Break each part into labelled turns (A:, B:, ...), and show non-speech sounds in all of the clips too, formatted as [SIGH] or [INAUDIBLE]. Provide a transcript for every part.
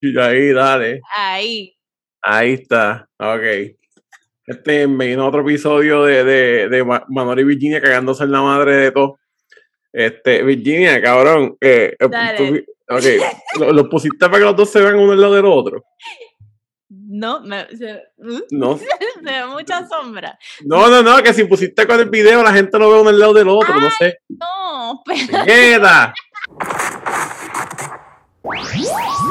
A: Y ahí, dale.
B: Ahí.
A: Ahí está. Ok. Este me vino otro episodio de, de, de y Virginia cagándose en la madre de todo. Este, Virginia, cabrón. Eh, eh,
B: Dale.
A: tú- ok. Lo, lo pusiste para que los dos se vean uno al lado del otro.
B: No, me, se, ¿Mm?
A: No, [LAUGHS]
B: se ve mucha sombra.
A: no, no, no, que si pusiste con el video la gente lo ve uno al lado del otro, no sé.
B: No, pero
A: ¡Queda! [LAUGHS]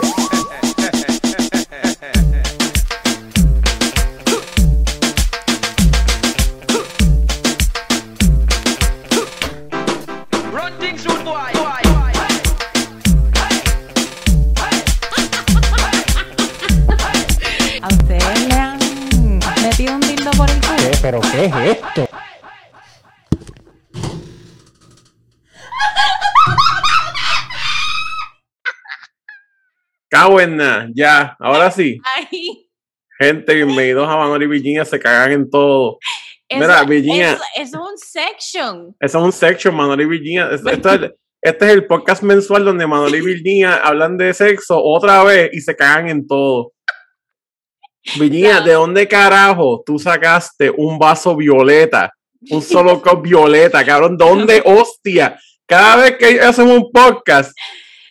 C: ¿Pero qué es esto?
A: Cago en nada, ya, ahora sí.
B: Ay,
A: Gente, bienvenidos a Manuel y Virginia, se cagan en todo.
B: eso,
A: Mira, Virginia.
B: eso- eso es un section.
A: Eso es un section, Manuel y Virginia. Es- esto es- este es el podcast mensual donde Manuel y Virginia hablan de sexo otra vez y se cagan en todo. Virginia. ¿de dónde carajo tú sacaste un vaso violeta? Un solo [LAUGHS] cup violeta, cabrón. ¿Dónde, hostia? Cada vez que hacemos un podcast,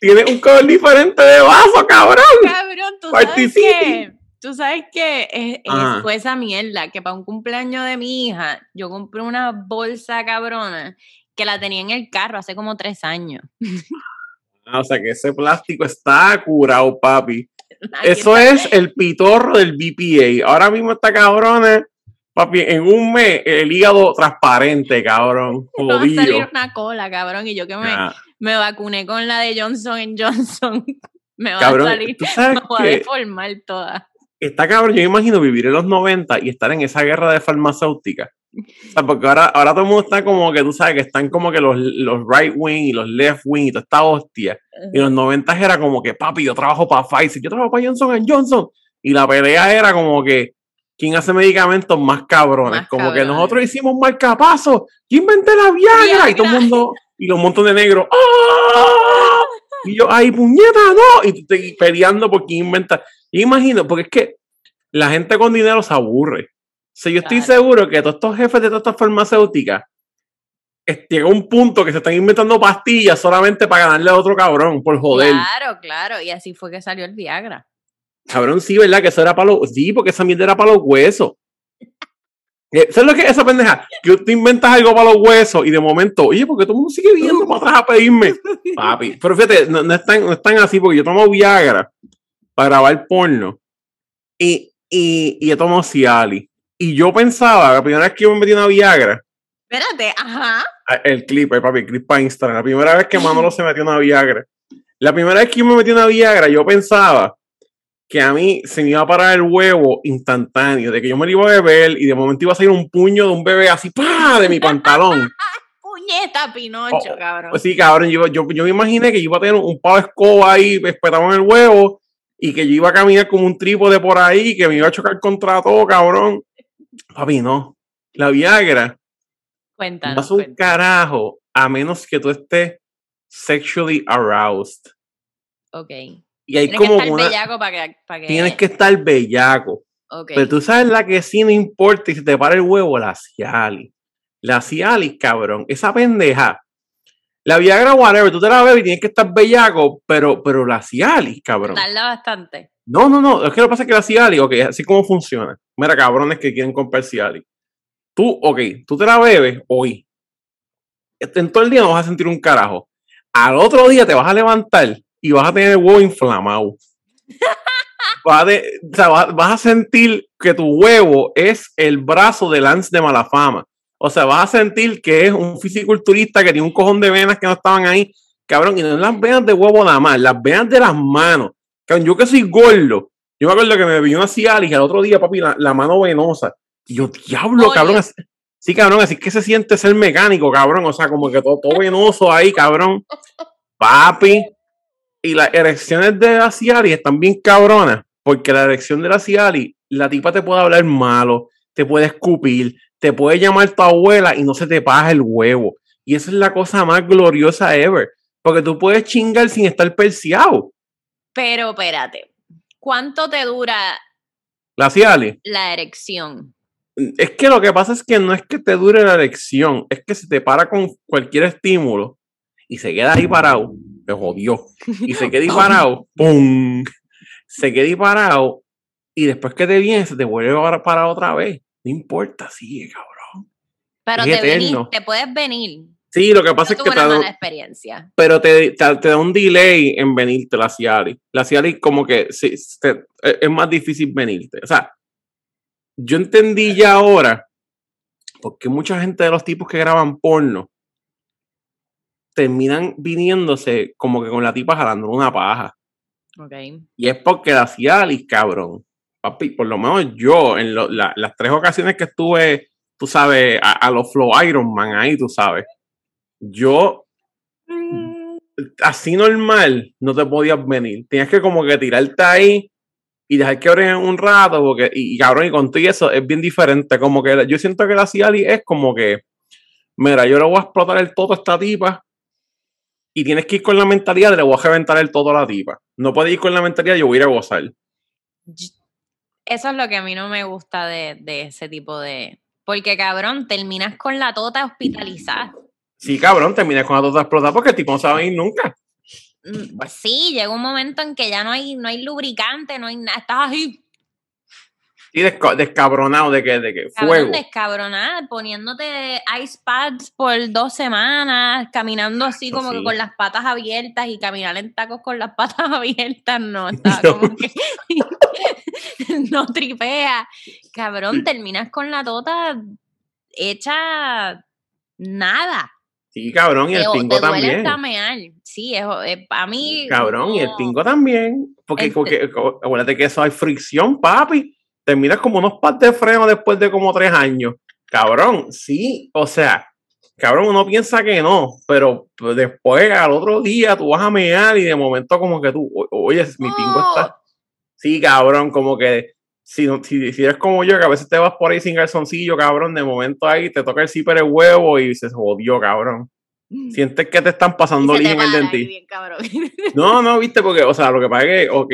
A: tiene un color diferente de vaso, cabrón.
B: Cabrón, tú sabes que, tú sabes que es, es-
A: Ajá.
B: fue esa mierda que para un cumpleaños de mi hija yo compré una bolsa cabrona que la tenía en el carro hace como tres años.
A: Ah, o sea que ese plástico está curado, papi. Eso es el pitorro del BPA. Ahora mismo está cabrón, papi, en un mes el hígado transparente, cabrón. [LAUGHS]
B: Me va a salir
A: Jodido.
B: una cola, cabrón, y yo que me,
A: Ah,
B: me vacuné con la de Johnson Johnson. [LAUGHS] me va
A: cabrón,
B: a salir, me voy a deformar toda.
A: está cabrón. Yo me imagino vivir en los 90 y estar en esa guerra de farmacéutica. O sea, porque ahora, ahora todo el mundo está como que tú sabes que están como que los, los right wing y los left wing y toda esta hostia. Y en los 90 era como que, papi, yo trabajo para Pfizer, yo trabajo para Johnson Johnson. Y la pelea era como que, ¿quién hace medicamentos más cabrones?
B: Más
A: como que nosotros hicimos un marcapaso, yo inventé la Viagra, y todo el mundo, y los montones de negros, ¡ah! Y yo, ay, puñeta, no, y tú te- peleando por quién inventa. Yo imagino, porque es que la gente con dinero se aburre. Sea, yo estoy
B: Claro.
A: seguro que todos estos jefes de todas estas farmacéuticas llega un punto que se están inventando pastillas solamente para ganarle a otro cabrón, por joder.
B: Claro, claro, y así fue que salió el Viagra.
A: Cabrón, sí, ¿verdad? Que eso era para los. Sí, porque esa mierda era para los huesos. [LAUGHS] Eh, ¿Sabes lo que es esa pendeja? Que tú inventas algo para los huesos y de momento, oye, porque todo el mundo sigue viendo para atrás a pedirme. [LAUGHS] Papi. Pero fíjate, no, no es tan, no es tan así porque yo tomo Viagra para grabar porno y, y, y yo tomo Cialis. Y yo pensaba, la primera vez que yo me metí una Viagra,
B: Espérate, ajá.
A: El clip, eh, papi, el clip para Instagram. La primera vez que Manolo [LAUGHS] se metió una Viagra. La primera vez que yo me metí una Viagra, yo pensaba que a mí se me iba a parar el huevo instantáneo, de que yo me lo iba a beber y de momento iba a salir un puño de un bebé así, ¡pah! de mi pantalón. [LAUGHS]
B: Puñeta, Pinocho,
A: Oh,
B: cabrón.
A: Pues sí, cabrón, yo, yo, yo me imaginé que yo iba a tener un pavo de escoba ahí espetado en el huevo y que yo iba a caminar como un trípode por ahí, que me iba a chocar contra todo, cabrón. Papi, no. La Viagra no
B: Cuéntanos.
A: hace un
B: cuéntanos.
A: carajo a menos que tú estés sexually aroused.
B: Ok.
A: Y hay
B: Tienes que
A: como
B: estar
A: una.
B: bellaco para que, para que...
A: Tienes que estar bellaco.
B: Ok.
A: Pero tú sabes la que sí no importa y se te para el huevo, la Cialis. La Cialis, cabrón. Esa pendeja. La Viagra, whatever, tú te la bebes y tienes que estar bellaco, pero, pero la Cialis, cabrón.
B: Tarda bastante.
A: No, no, no. Es que lo que pasa es que la Cialis, ok, así como funciona. Mira, cabrones que quieren comprar Cialis. Tú, ok, tú te la bebes hoy. Este, En todo el día no vas a sentir un carajo. Al otro día te vas a levantar y vas a tener el huevo inflamado. [LAUGHS] Vas a, de- o sea, vas- vas a sentir que tu huevo es el brazo de Lance de Malafama. O sea, vas a sentir que es un fisiculturista que tiene un cojón de venas que no estaban ahí. Cabrón, y no las venas de huevo nada más, las venas de las manos. Cabrón, yo que soy gordo, yo me acuerdo que me vino una Cialis al otro día, papi, la, la mano venosa. Y yo, diablo,
B: Oye.
A: cabrón. así- sí, cabrón, así que se siente ser mecánico, cabrón. O sea, como que todo, todo venoso ahí, cabrón. Papi. Y las erecciones de la Cialis están bien cabronas, porque la erección de la Cialis, la tipa te puede hablar malo, te puede escupir, te puede llamar tu abuela y no se te paga el huevo. Y esa es la cosa más gloriosa ever. Porque tú puedes chingar sin estar perseado.
B: Pero espérate. ¿Cuánto te dura
A: La Cialis.
B: la erección?
A: Es que lo que pasa es que no es que te dure la erección, es que se te para con cualquier estímulo y se queda ahí parado, te jodió. Y se queda ahí [LAUGHS] parado, ¡pum! Se queda ahí parado y después que te viene se te vuelve a parar otra vez. No importa, sigue, cabrón.
B: Pero
A: Es
B: te, venís, te puedes venir.
A: Sí, lo que pasa
B: Yo
A: es que te da,
B: experiencia.
A: pero te, te, te da un delay en venirte la Cialis. La Cialis como que sí, te- es más difícil venirte. O sea, yo entendí ya ahora porque mucha gente de los tipos que graban porno terminan viniéndose como que con la tipa jalando una paja.
B: Ok.
A: Y es porque la Cialis, cabrón. Papi, por lo menos yo, en lo- la- las tres ocasiones que estuve, tú sabes, a, a los Flow Iron Man ahí, tú sabes, yo así normal no te podías venir. Tenías que como que tirarte ahí y dejar que oren un rato, porque, y, y cabrón, y con todo eso es bien diferente. Como que yo siento que la Cialis es como que, mira, yo le voy a explotar el todo a esta tipa y tienes que ir con la mentalidad de le voy a reventar el todo a la tipa. No puedes ir con la mentalidad yo voy a ir a gozar.
B: Eso es lo que a mí no me gusta de, de ese tipo de... Porque, cabrón, terminas con la tota hospitalizada.
A: Sí, cabrón, terminé con la tota explotada porque el tipo no sabe ir nunca.
B: Pues sí, llega un momento en que ya no hay, no hay lubricante, no hay nada. Estás ahí,
A: Y desca- descabronado de que, de que fuego.
B: descabronada, poniéndote ice pads por dos semanas, caminando así como que con las patas abiertas y caminar en tacos con las patas [LAUGHS] abiertas, no, [LAUGHS]
A: No.
B: como que [LAUGHS] no tripea. Cabrón, terminas con la tota hecha nada.
A: Sí, cabrón, y el
B: te,
A: pingo
B: te duele
A: también.
B: hasta mear. Sí, es, a mí.
A: Cabrón, y el pingo también. Porque,
B: Este-
A: porque acuérdate que eso hay fricción, papi. Terminas como unos pads de freno después de como tres años. Cabrón, sí. O sea, cabrón, uno piensa que no, pero después al otro día tú vas a mear y de momento como que tú, oye, mi pingo está. Sí, cabrón, como que si, no- si, si eres como yo, que a veces te vas por ahí sin calzoncillo, cabrón, de momento ahí te toca el zipper el huevo y se jodió, cabrón. Sientes que te están pasando líquido en el dentista. [LAUGHS] No, no, viste, porque, o sea, lo que pasa es que, ok,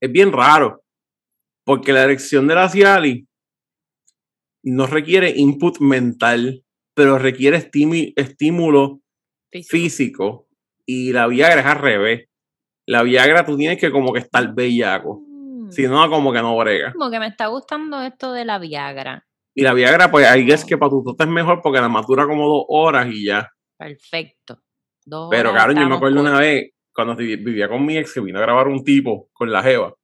A: es bien raro, porque la erección de la Cialis no requiere input mental, pero requiere estímulo físico, y la Viagra es al revés. La Viagra tú tienes que como que estar bellaco,
B: Mm.
A: si no, como que no brega.
B: Como que me está gustando esto de la Viagra.
A: Y la Viagra, pues ahí es que para tu toto es mejor porque la matura como dos horas y ya.
B: Perfecto. Dos
A: Pero
B: horas
A: claro, yo me acuerdo una vez cuando vi- vivía con mi ex que vino a grabar un tipo con la Jeva.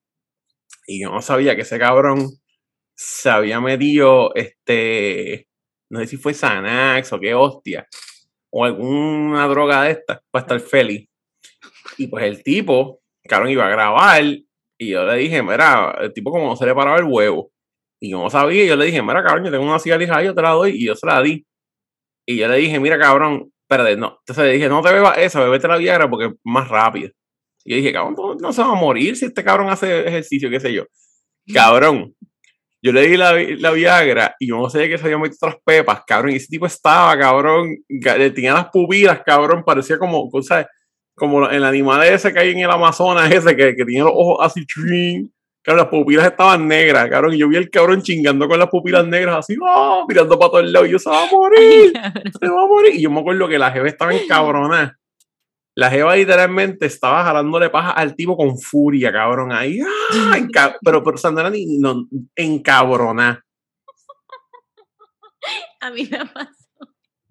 A: Y yo no sabía que ese cabrón se había metido, este, no sé si fue Xanax o qué hostia, o alguna droga de esta para estar feliz. Y pues el tipo, cabrón, iba a grabar y yo le dije, mira, el tipo como no se le paraba el huevo. Y yo no sabía, yo le dije, mira, cabrón, yo tengo una cigarrija yo te la doy, y yo se la di. Y yo le dije, mira, cabrón, espérate, no. Entonces le dije, no te bebas esa, bebete la Viagra porque es más rápida. Y yo dije, cabrón, no, se va a morir si este cabrón hace ejercicio, qué sé yo. Cabrón. Yo le di la, la Viagra y yo no sé qué se había metido otras pepas, cabrón. Y ese tipo estaba, cabrón, le tenía las pupilas, cabrón, parecía como, ¿sabes? Como el animal ese que hay en el Amazonas, ese que, que tiene los ojos así, ching. Claro, las pupilas estaban negras, cabrón. Y yo vi al cabrón chingando con las pupilas negras, así, ¡ah! mirando para todos lados. Y yo, se va a morir se va a morir. Y yo me acuerdo que la jeva estaba encabronada. La jeva literalmente estaba jalándole paja al tipo con furia, cabrón. Ahí, ¡ah! [LAUGHS] Pero, pero Sandra ni no, encabronada.
B: A mí me pasa.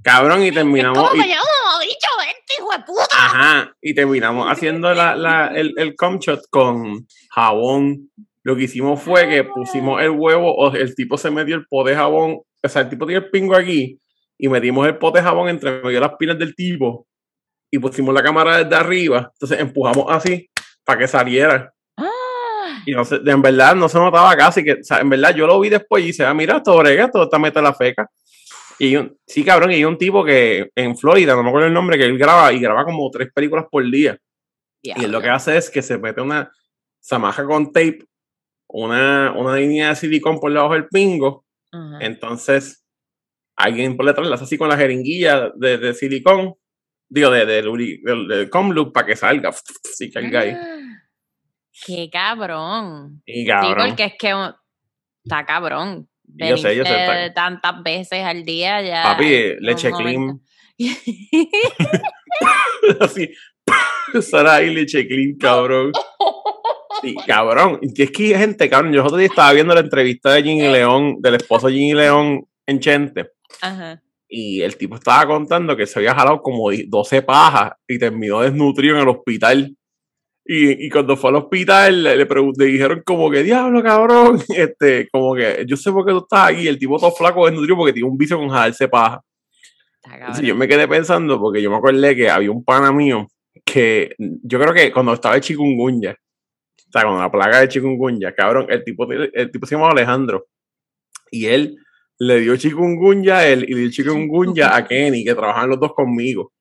A: Cabrón, y
B: Es
A: terminamos.
B: como
A: y-
B: yo no dicho vente, hijo de puta.
A: Ajá, y terminamos haciendo la, la, el, el cum shot con jabón. Lo que hicimos fue que pusimos el huevo, o el tipo se metió el pote de jabón, o sea, el tipo tiene el pingo aquí, y metimos el pote de jabón entre medio de las pilas del tipo, y pusimos la cámara desde arriba, entonces empujamos así para que saliera.
B: Ah,
A: Y no se- en verdad no se notaba casi que, o sea, en verdad yo lo vi después y dice, ah, mira, esto brega, esto está meta la feca. Y un- sí, cabrón, y hay un tipo que en Florida, no me acuerdo el nombre, que él graba y graba como tres películas por día. Y él lo que hace es que se mete una, se amaja con tape, una, una línea de silicón por debajo del pingo. Entonces, alguien por detrás le hace así con la jeringuilla de, de silicón, digo, de, de, lubri- del- del cum loop para que salga, sí, caiga ahí.
B: Ah, [GASPS] Qué cabrón.
A: Y
B: Sí,
A: cabrón.
B: porque es que uh, está cabrón.
A: Yo sé, yo sé,
B: tantas veces al día ya.
A: Papi, leche clean. [LAUGHS] Así. [LAUGHS] Sara ahí leche clean, cabrón. Sí, cabrón. Y es que gente, cabrón. Yo el otro día estaba viendo la entrevista de Ginny León, del esposo de Ginny León en Chente.
B: Ajá.
A: Y el tipo estaba contando que se había jalado como 12 pajas y terminó desnutrido en el hospital. Y, y cuando fue al hospital, le, le le dijeron como que, diablo, cabrón, [LAUGHS] este, como que, yo sé por qué tú estás aquí, el tipo todo flaco desnutrido porque tiene un vicio con jalarse paja.
B: Cabrón.
A: yo me quedé pensando porque yo me acordé que había un pana mío que yo creo que cuando estaba el chikungunya, o sea, con la plaga de chikungunya, cabrón, el tipo, el tipo se llamaba Alejandro y él le dio chikungunya a él y le dio chikungunya a [LAUGHS] Kenny, que trabajaban los dos conmigo.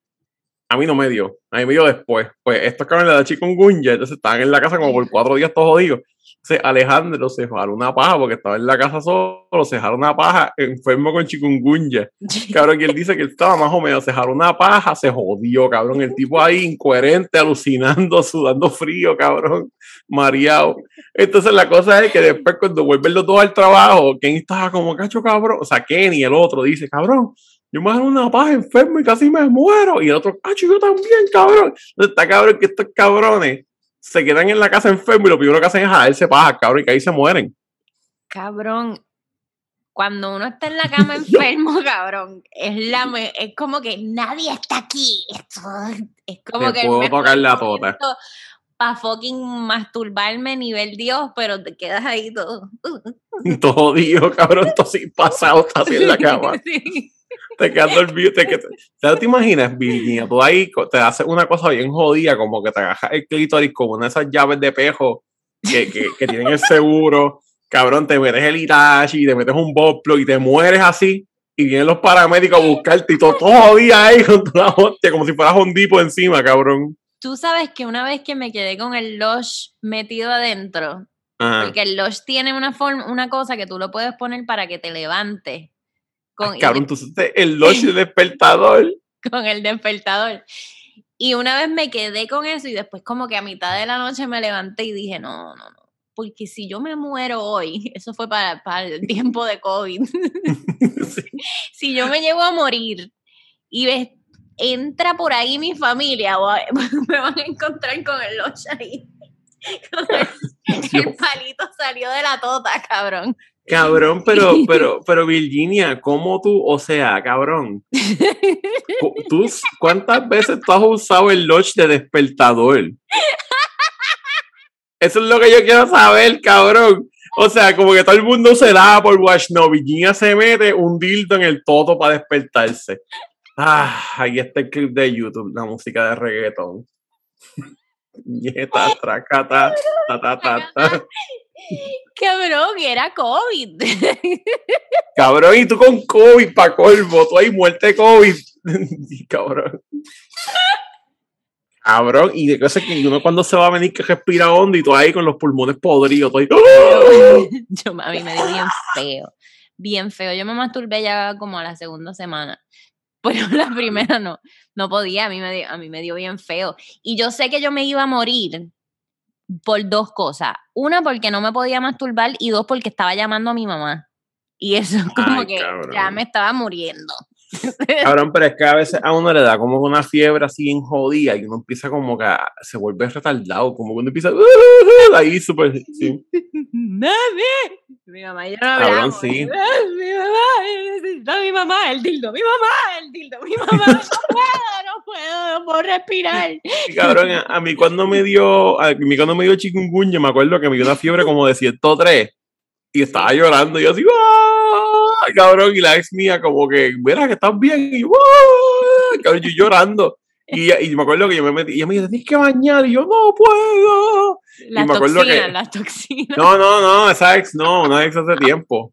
A: A mí no me dio, a mí me dio después. Pues estos cabrones le da chikungunya, entonces estaban en la casa como por cuatro días todos jodidos. Entonces Alejandro se jaló una paja porque estaba en la casa solo, se jaló una paja enfermo con chikungunya. [LAUGHS] Cabrón, que él dice que él estaba más o menos, se jaló una paja, se jodió, cabrón. El tipo ahí incoherente, alucinando, sudando frío, cabrón, mareado. Entonces la cosa es que después cuando vuelven los dos al trabajo, Kenny estaba como cacho, cabrón. O sea, Kenny, el otro, dice, cabrón, yo me jalé una paja enfermo y casi me muero. Y el otro, cacho, yo también, cabrón. Entonces está cabrón que estos cabrones se quedan en la casa enfermos y lo primero que hacen es jalarse paja, cabrón, y que ahí se mueren.
B: Cabrón. Cuando uno está en la cama [LAUGHS] enfermo, cabrón, es la me- es como que nadie está aquí. Esto es como
A: Me
B: que
A: puedo tocar la tota.
B: Para fucking masturbarme nivel Dios, pero te quedas ahí todo. [LAUGHS]
A: Todo Dios, cabrón, todo así pasado, está así en la cama.
B: Sí.
A: te quedas dormido. Te, te, ¿sabes? ¿Te imaginas, Virginia? Tú ahí te haces una cosa bien jodida, como que te agarras el clítoris con una de esas llaves de pejo que, que, que tienen el seguro. Cabrón, te metes el Itachi, te metes un boplo y te mueres así. Y vienen los paramédicos a buscarte y todo, todo jodido ahí [LAUGHS] con una hostia, como si fueras hondipo encima, cabrón.
B: Tú sabes que una vez que me quedé con el Lush metido adentro,
A: Ajá.
B: porque el Lush tiene una forma, una cosa que tú lo puedes poner para que te levante. Con, y
A: cabrón, tú el noche [LAUGHS] despertador.
B: con el despertador. Y una vez me quedé con eso y después como que a mitad de la noche me levanté y dije, no, no, no, porque si yo me muero hoy, [LAUGHS] eso fue para, para el tiempo de COVID, [LAUGHS]
A: Sí.
B: si yo me llevo a morir y entra por ahí mi familia, o a- [LAUGHS] me van a encontrar con el loch ahí. [LAUGHS] El, el palito salió de la tota, cabrón.
A: Cabrón, pero, [LAUGHS] pero, pero Virginia, ¿cómo tú, o sea, cabrón? ¿Tú, ¿Cuántas veces tú has usado el Lodge de despertador? Eso es lo que yo quiero saber, cabrón. O sea, como que todo el mundo se da por Watch No. Virginia se mete un dildo en el toto para despertarse. Ah, ahí está el clip de YouTube, la música de reggaetón. [LAUGHS] Yeta, tracata, ta, ta, ta, ta.
B: Cabrón, [LAUGHS] era COVID. [LAUGHS]
A: Cabrón, y tú con COVID pa' colmo, tú ahí muerte COVID. Cabrón. Cabrón, y de cosas que uno cuando se va a venir que respira hondo y tú ahí con los pulmones podridos, tú ahí, ¡ah!
B: Yo, a mí me dio bien feo, bien feo. Yo me masturbé ya como a la segunda semana, pero la primera no, no podía, a mí, me dio, a mí me dio bien feo. Y yo sé que yo me iba a morir por dos cosas. Una, porque no me podía masturbar y dos, porque estaba llamando a mi mamá. Y eso es como
A: Ay,
B: que ya me estaba muriendo.
A: Cabrón, pero es que a veces a uno le da como una fiebre así bien jodida y uno empieza como que se vuelve retardado, como uno empieza [LAUGHS] ahí súper, sí.
B: Mi mamá y yo no
A: Cabrón,
B: hablamos.
A: sí. [LAUGHS]
B: Mi mamá, mi mamá, el dildo, mi mamá, el dildo, mi mamá, no puedo, no puedo, no puedo respirar.
A: Cabrón, a, a mí cuando me dio, a mí cuando me dio chikungunya, me acuerdo que me dio una fiebre como de 103 y estaba llorando y yo así, ¡ah! [LAUGHS] cabrón, y la ex mía como que, mira que estás bien, y yo, ¡ah! cabrón, yo llorando. Y, y me acuerdo que yo me metí, y ella me dice, tienes que bañar, y yo, no puedo.
B: Las
A: me acuerdo
B: toxinas,
A: que-
B: las toxinas.
A: No, no, no, esa ex no, una ex hace tiempo.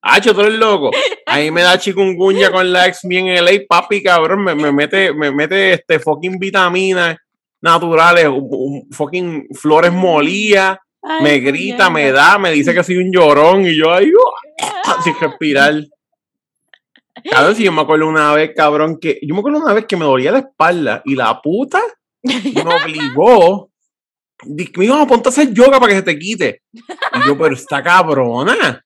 A: Hacho, tú eres loco. Ahí me da chikungunya con la ex mía en LA, papi, cabrón, me, me mete, me mete este fucking vitaminas naturales, un- un fucking flores molías,
B: Ay,
A: me grita, me da, me dice que soy un llorón y yo ahí, ¡ah! sin respirar. Cabrón, si yo me acuerdo una vez, cabrón, que yo me acuerdo una vez que me dolía la espalda y la puta me obligó Dice, mijo, ponte a hacer yoga para que se te quite. Y yo, pero está cabrona.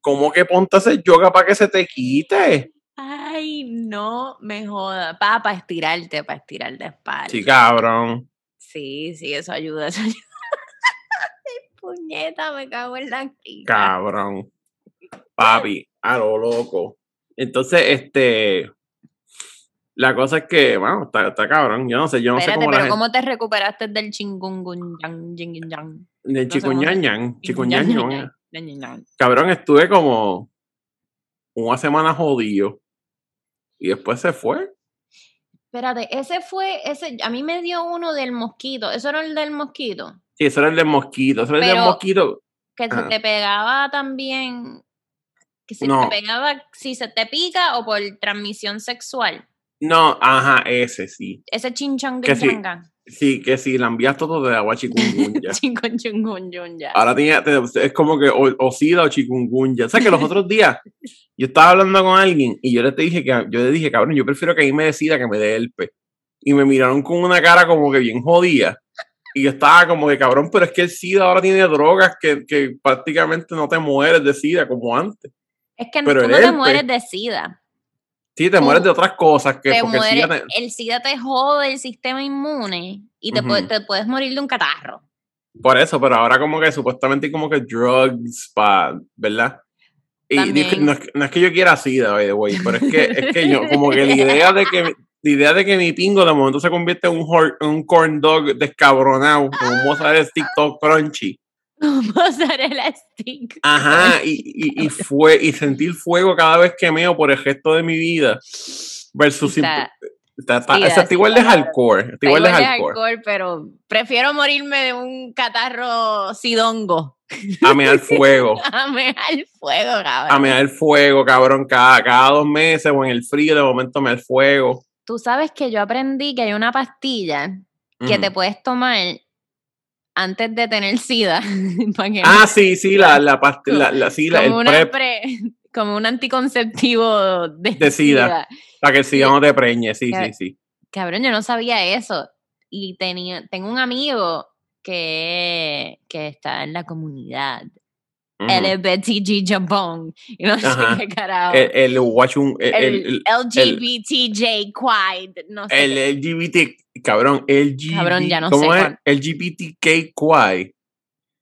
A: ¿Cómo que ponte a hacer yoga para que se te quite?
B: Ay, no me joda. Pa, para estirarte, para estirar de espalda.
A: Sí, cabrón.
B: Sí, sí, eso ayuda, eso ayuda. Puñeta, me cago en la crica.
A: Cabrón. [LAUGHS] Papi, a lo loco. Entonces, este. La cosa es que, bueno, está, está cabrón. Yo no sé, yo no
B: Espérate,
A: sé cómo la
B: pero
A: gente.
B: ¿cómo te recuperaste del chingungunyang, jingunyang?
A: Del chicuñañan, chicuñañón.
B: Ñan, ñan, ñan.
A: Cabrón, estuve como una semana jodido. Y después se fue.
B: Espérate, ese fue, ese, a mí me dio uno del mosquito. ¿Eso era el del mosquito?
A: Sí, eso era el del mosquito. Eso era el
B: Pero-
A: mosquito.
B: Que se te pegaba también, que se
A: No.
B: te pegaba, si se te pica o por transmisión sexual.
A: No, ajá, ese sí.
B: Ese chinchan
A: Que sí. Sí, que sí, la envías todo de agua chikungunya. [LAUGHS]
B: Chikungunya.
A: Ahora tiene, es como que o, o sida o chikungunya. O sea que los otros días [LAUGHS] yo estaba hablando con alguien y yo le dije que yo le dije, cabrón, yo prefiero que a mí me decida que me dé herpes. Y me miraron con una cara como que bien jodida. Y yo estaba como que, cabrón, pero es que el SIDA ahora tiene drogas que, que prácticamente no te mueres de SIDA como antes.
B: Es que
A: Pero
B: tú no te mueres de sida.
A: Sí, te
B: Tú
A: mueres de otras cosas que
B: Te
A: porque el SIDA te-
B: el SIDA te jode el sistema inmune y te, puede-
A: Ujú.
B: te puedes morir de un catarro.
A: Por eso, pero ahora como que supuestamente como que drugs para, ¿verdad? Y no, es, que- no es que yo quiera SIDA, by the way, pero es que, es que yo, como que la idea de que, la idea de que mi pingo de momento se convierte en un, hor- en un corn dog descabronado, con un mozzarella stick todo crunchy. [LAUGHS]
B: Mozzarella stick.
A: Ajá, y, y, y [LAUGHS] fue, y sentir fuego cada vez que meo por el resto de mi vida. Versus
B: Está-
A: está, está,
B: sí,
A: está igual de hardcore. Igual de hardcore.
B: pero prefiero morirme de un catarro sidongo.
A: A mear fuego. [LAUGHS]
B: A al fuego,
A: a
B: cabrón.
A: me el fuego, cabrón, cada, cada dos meses o en el frío de momento me el fuego.
B: Tú sabes que yo aprendí que hay una pastilla que te puedes tomar antes de tener sida. [LAUGHS] para que
A: Ah, sí, sí, la, la pastilla, la, la- sí, la-
B: como,
A: el
B: una
A: prep
B: pre- [LAUGHS] como un anticonceptivo de,
A: De sida. para que el SIDA no te preñe, sí, sí, sí.
B: Cabrón, yo no sabía eso. Y tenía, tengo un amigo que, que está en la comunidad
A: Ujú.
B: LBTG Japón. Y no sé qué carajo.
A: El, el, un- el,
B: El,
A: el,
B: LGBTJ Quide. No sé.
A: el. LGBT, cabrón, LGBT,
B: Cabrón, ya no
A: ¿cómo
B: sé
A: es?
B: cuál.
A: LGBTQI.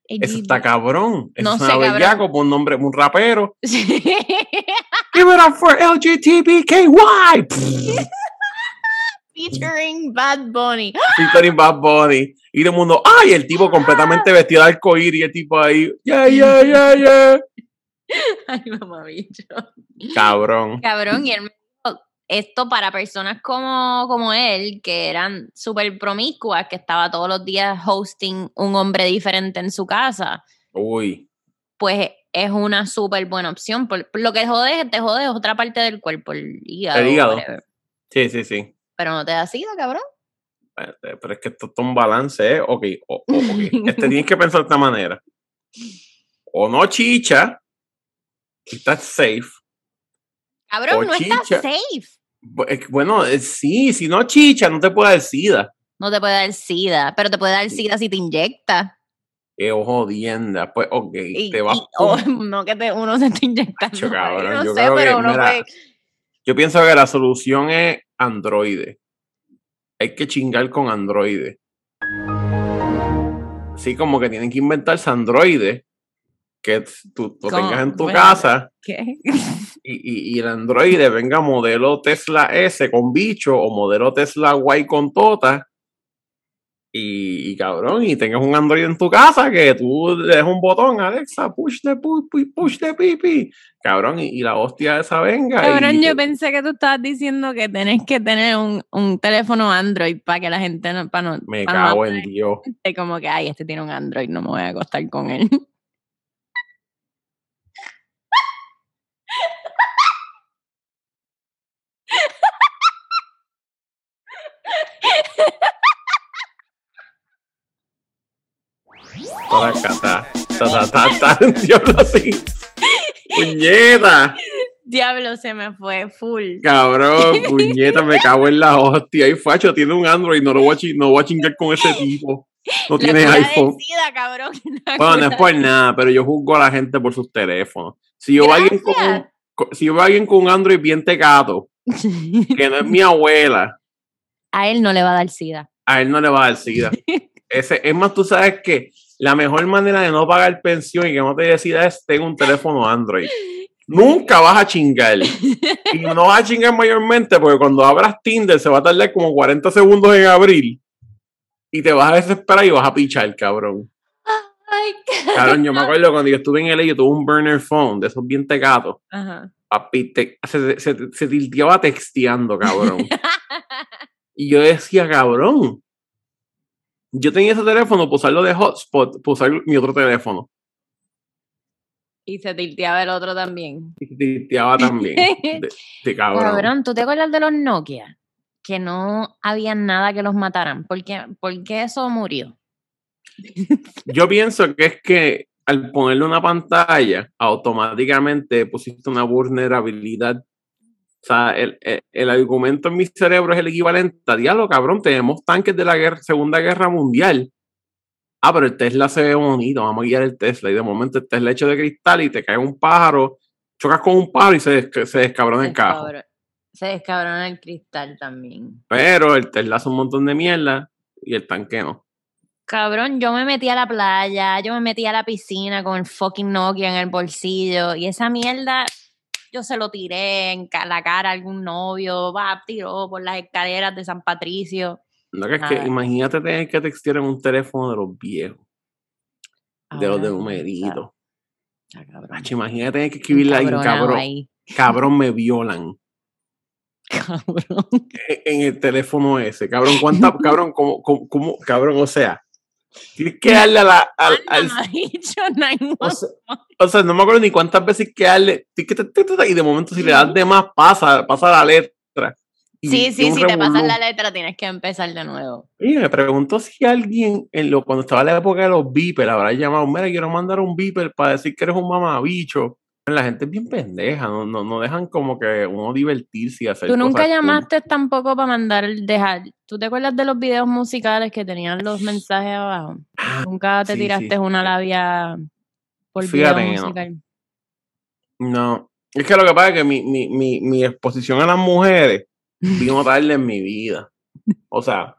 A: Eso está cabrón. Eso
B: No
A: es
B: sé, cabrón.
A: bellaco por un nombre, un rapero. [LAUGHS]
B: Sí.
A: Give it up for LGBTQI. [LAUGHS]
B: Featuring Bad Bunny.
A: featuring Bad Bunny. Y todo el mundo, ¡ay! El tipo completamente vestido de arcoíris y el tipo ahí, ¡yeah, yeah, yeah, [LAUGHS] yeah!
B: Ay, mamá bicho.
A: Cabrón.
B: Cabrón, y él me dijo, esto para personas como, como él, que eran súper promiscuas, que estaba todos los días hosting un hombre diferente en su casa,
A: Uy.
B: pues es una súper buena opción. Por, por lo que jode, te jode otra parte del cuerpo, el hígado.
A: El hígado.
B: whatever.
A: Sí, sí, sí.
B: Pero no te da sida, cabrón.
A: Pero es que esto es un balance, ¿eh? Ok, o- o- ok. [LAUGHS] Este, tienes que pensar de esta manera. O no chicha, y estás safe.
B: Cabrón,
A: O
B: no estás
A: chicha.
B: safe.
A: Bu- es que, Bueno, eh, sí, si no chicha, no te puede dar sida.
B: No te puede dar sida, pero te puede dar sida si te inyectas.
A: Qué jodienda. Pues, ok,
B: Y,
A: te vas
B: y- o [LAUGHS] no que te, uno se inyectando.
A: Acho, cabrón,
B: no
A: yo
B: sé,
A: creo que,
B: pero uno
A: mira,
B: puede-
A: Yo pienso que la solución es Android. Hay que chingar con Android. Así como que tienen que inventarse Android que tú lo tengas en tu
B: Bueno,
A: casa
B: ¿Qué?
A: y, y- y el Android venga modelo Tesla S con bicho o modelo Tesla Y con tota. Y, y, cabrón, y tengas un Android en tu casa que tú le des un botón, Alexa, push the pu- pu- push the pipi. Cabrón, y, y la hostia esa venga.
B: Cabrón,
A: y,
B: yo pensé que tú estabas diciendo que tenés que tener un, un teléfono Android para que la gente no, para no,
A: me
B: para no
A: cago en Dios.
B: como que, ay, este tiene un Android, no me voy a acostar con él. [LAUGHS]
A: Toda cata, ta, ta, ta, ta, [LAUGHS] diablo. Puñeta,
B: Diablo, se me fue full.
A: cabrón, [LAUGHS] puñeta, me cago en la hostia. Y facho tiene un Android, no lo voy a, no voy a chingar con ese tipo. no
B: del
A: iPhone.
B: Cabrón. La
A: Bueno, no es por nada, pero yo juzgo a la gente por sus teléfonos. Si yo veo a alguien con si yo veo a alguien con un Android bien tecato, [LAUGHS] que no es mi abuela,
B: A él no le va a dar SIDA.
A: a él no le va a dar SIDA. Ese, es más, tú sabes que la mejor manera de no pagar pensión y que no te dé SIDA es tener un teléfono Android. [LAUGHS] Nunca vas a chingar. Y [LAUGHS] no vas a chingar mayormente porque cuando abras Tinder se va a tardar como 40 segundos en abrir. Y te vas a desesperar y vas a pichar, cabrón.
B: Ay, [LAUGHS]
A: Cabrón, yo me acuerdo cuando yo estuve en LA, yo tuve un burner phone de esos bien tecatos.
B: Ajá.
A: Papi, te- se, se, se tilteaba texteando, cabrón. Y yo decía, cabrón. Yo tenía ese teléfono para usarlo de hotspot, para usar mi otro teléfono.
B: Y se tilteaba el otro también.
A: Y se tilteaba también. [LAUGHS] De, de cabrón.
B: Cabrón, ¿tú te acuerdas de los Nokia? Que no había nada que los mataran. ¿Por qué, por qué eso murió? [LAUGHS]
A: Yo pienso que es que al ponerle una pantalla, automáticamente pusiste una vulnerabilidad. O sea, el, el- el argumento en mi cerebro es el equivalente a diálogo, cabrón. Tenemos tanques de la guerra- Segunda Guerra Mundial. Ah, pero el Tesla se ve bonito, vamos a guiar el Tesla. Y de momento el Tesla hecho de cristal y te cae un pájaro, chocas con un pájaro y se, des- se descabrona el carro.
B: Se descabrona el cristal también.
A: Pero el Tesla hace un montón de mierda y el tanque no.
B: Cabrón, yo me metí a la playa, yo me metí a la piscina con el fucking Nokia en el bolsillo y esa mierda yo se lo tiré en la cara a algún novio, va, tiró por las escaleras de San Patricio.
A: No, que es que imagínate tener que textear en un teléfono de los viejos, de los de
B: Ahora,
A: numerito.
B: está cabrón.
A: Macho, imagínate tener que escribirle ahí, cabrón,
B: ahí.
A: cabrón, me violan [LAUGHS]
B: Cabrón.
A: en, en el teléfono ese. Cabrón, ¿cuánta, cabrón, cómo, cómo, cómo- cabrón, o sea, tienes que darle a la, al, al- o, sea, o sea, no me acuerdo ni cuántas veces que darle, y de momento si le das de más, pasa, pasa la letra. Y
B: Sí, sí, si te pasas la letra tienes que empezar de nuevo.
A: Oye, me preguntó si alguien, en lo, cuando estaba la época de los beepers, habrá llamado, mira, quiero mandar un beeper para decir que eres un mamabicho. La gente es bien pendeja, no, no, no dejan como que uno divertirse y hacer
B: Tú nunca
A: cosas cool.
B: llamaste tampoco para mandar, dejar. ¿Tú te acuerdas de los videos musicales que tenían los mensajes abajo?
A: Ah,
B: Nunca te
A: sí,
B: tiraste
A: sí.
B: una labia por
A: Fíjate
B: video
A: no.
B: musical.
A: No, es que lo que pasa es que mi, mi, mi, mi exposición a las mujeres vino [LAUGHS] tarde en mi vida. O sea,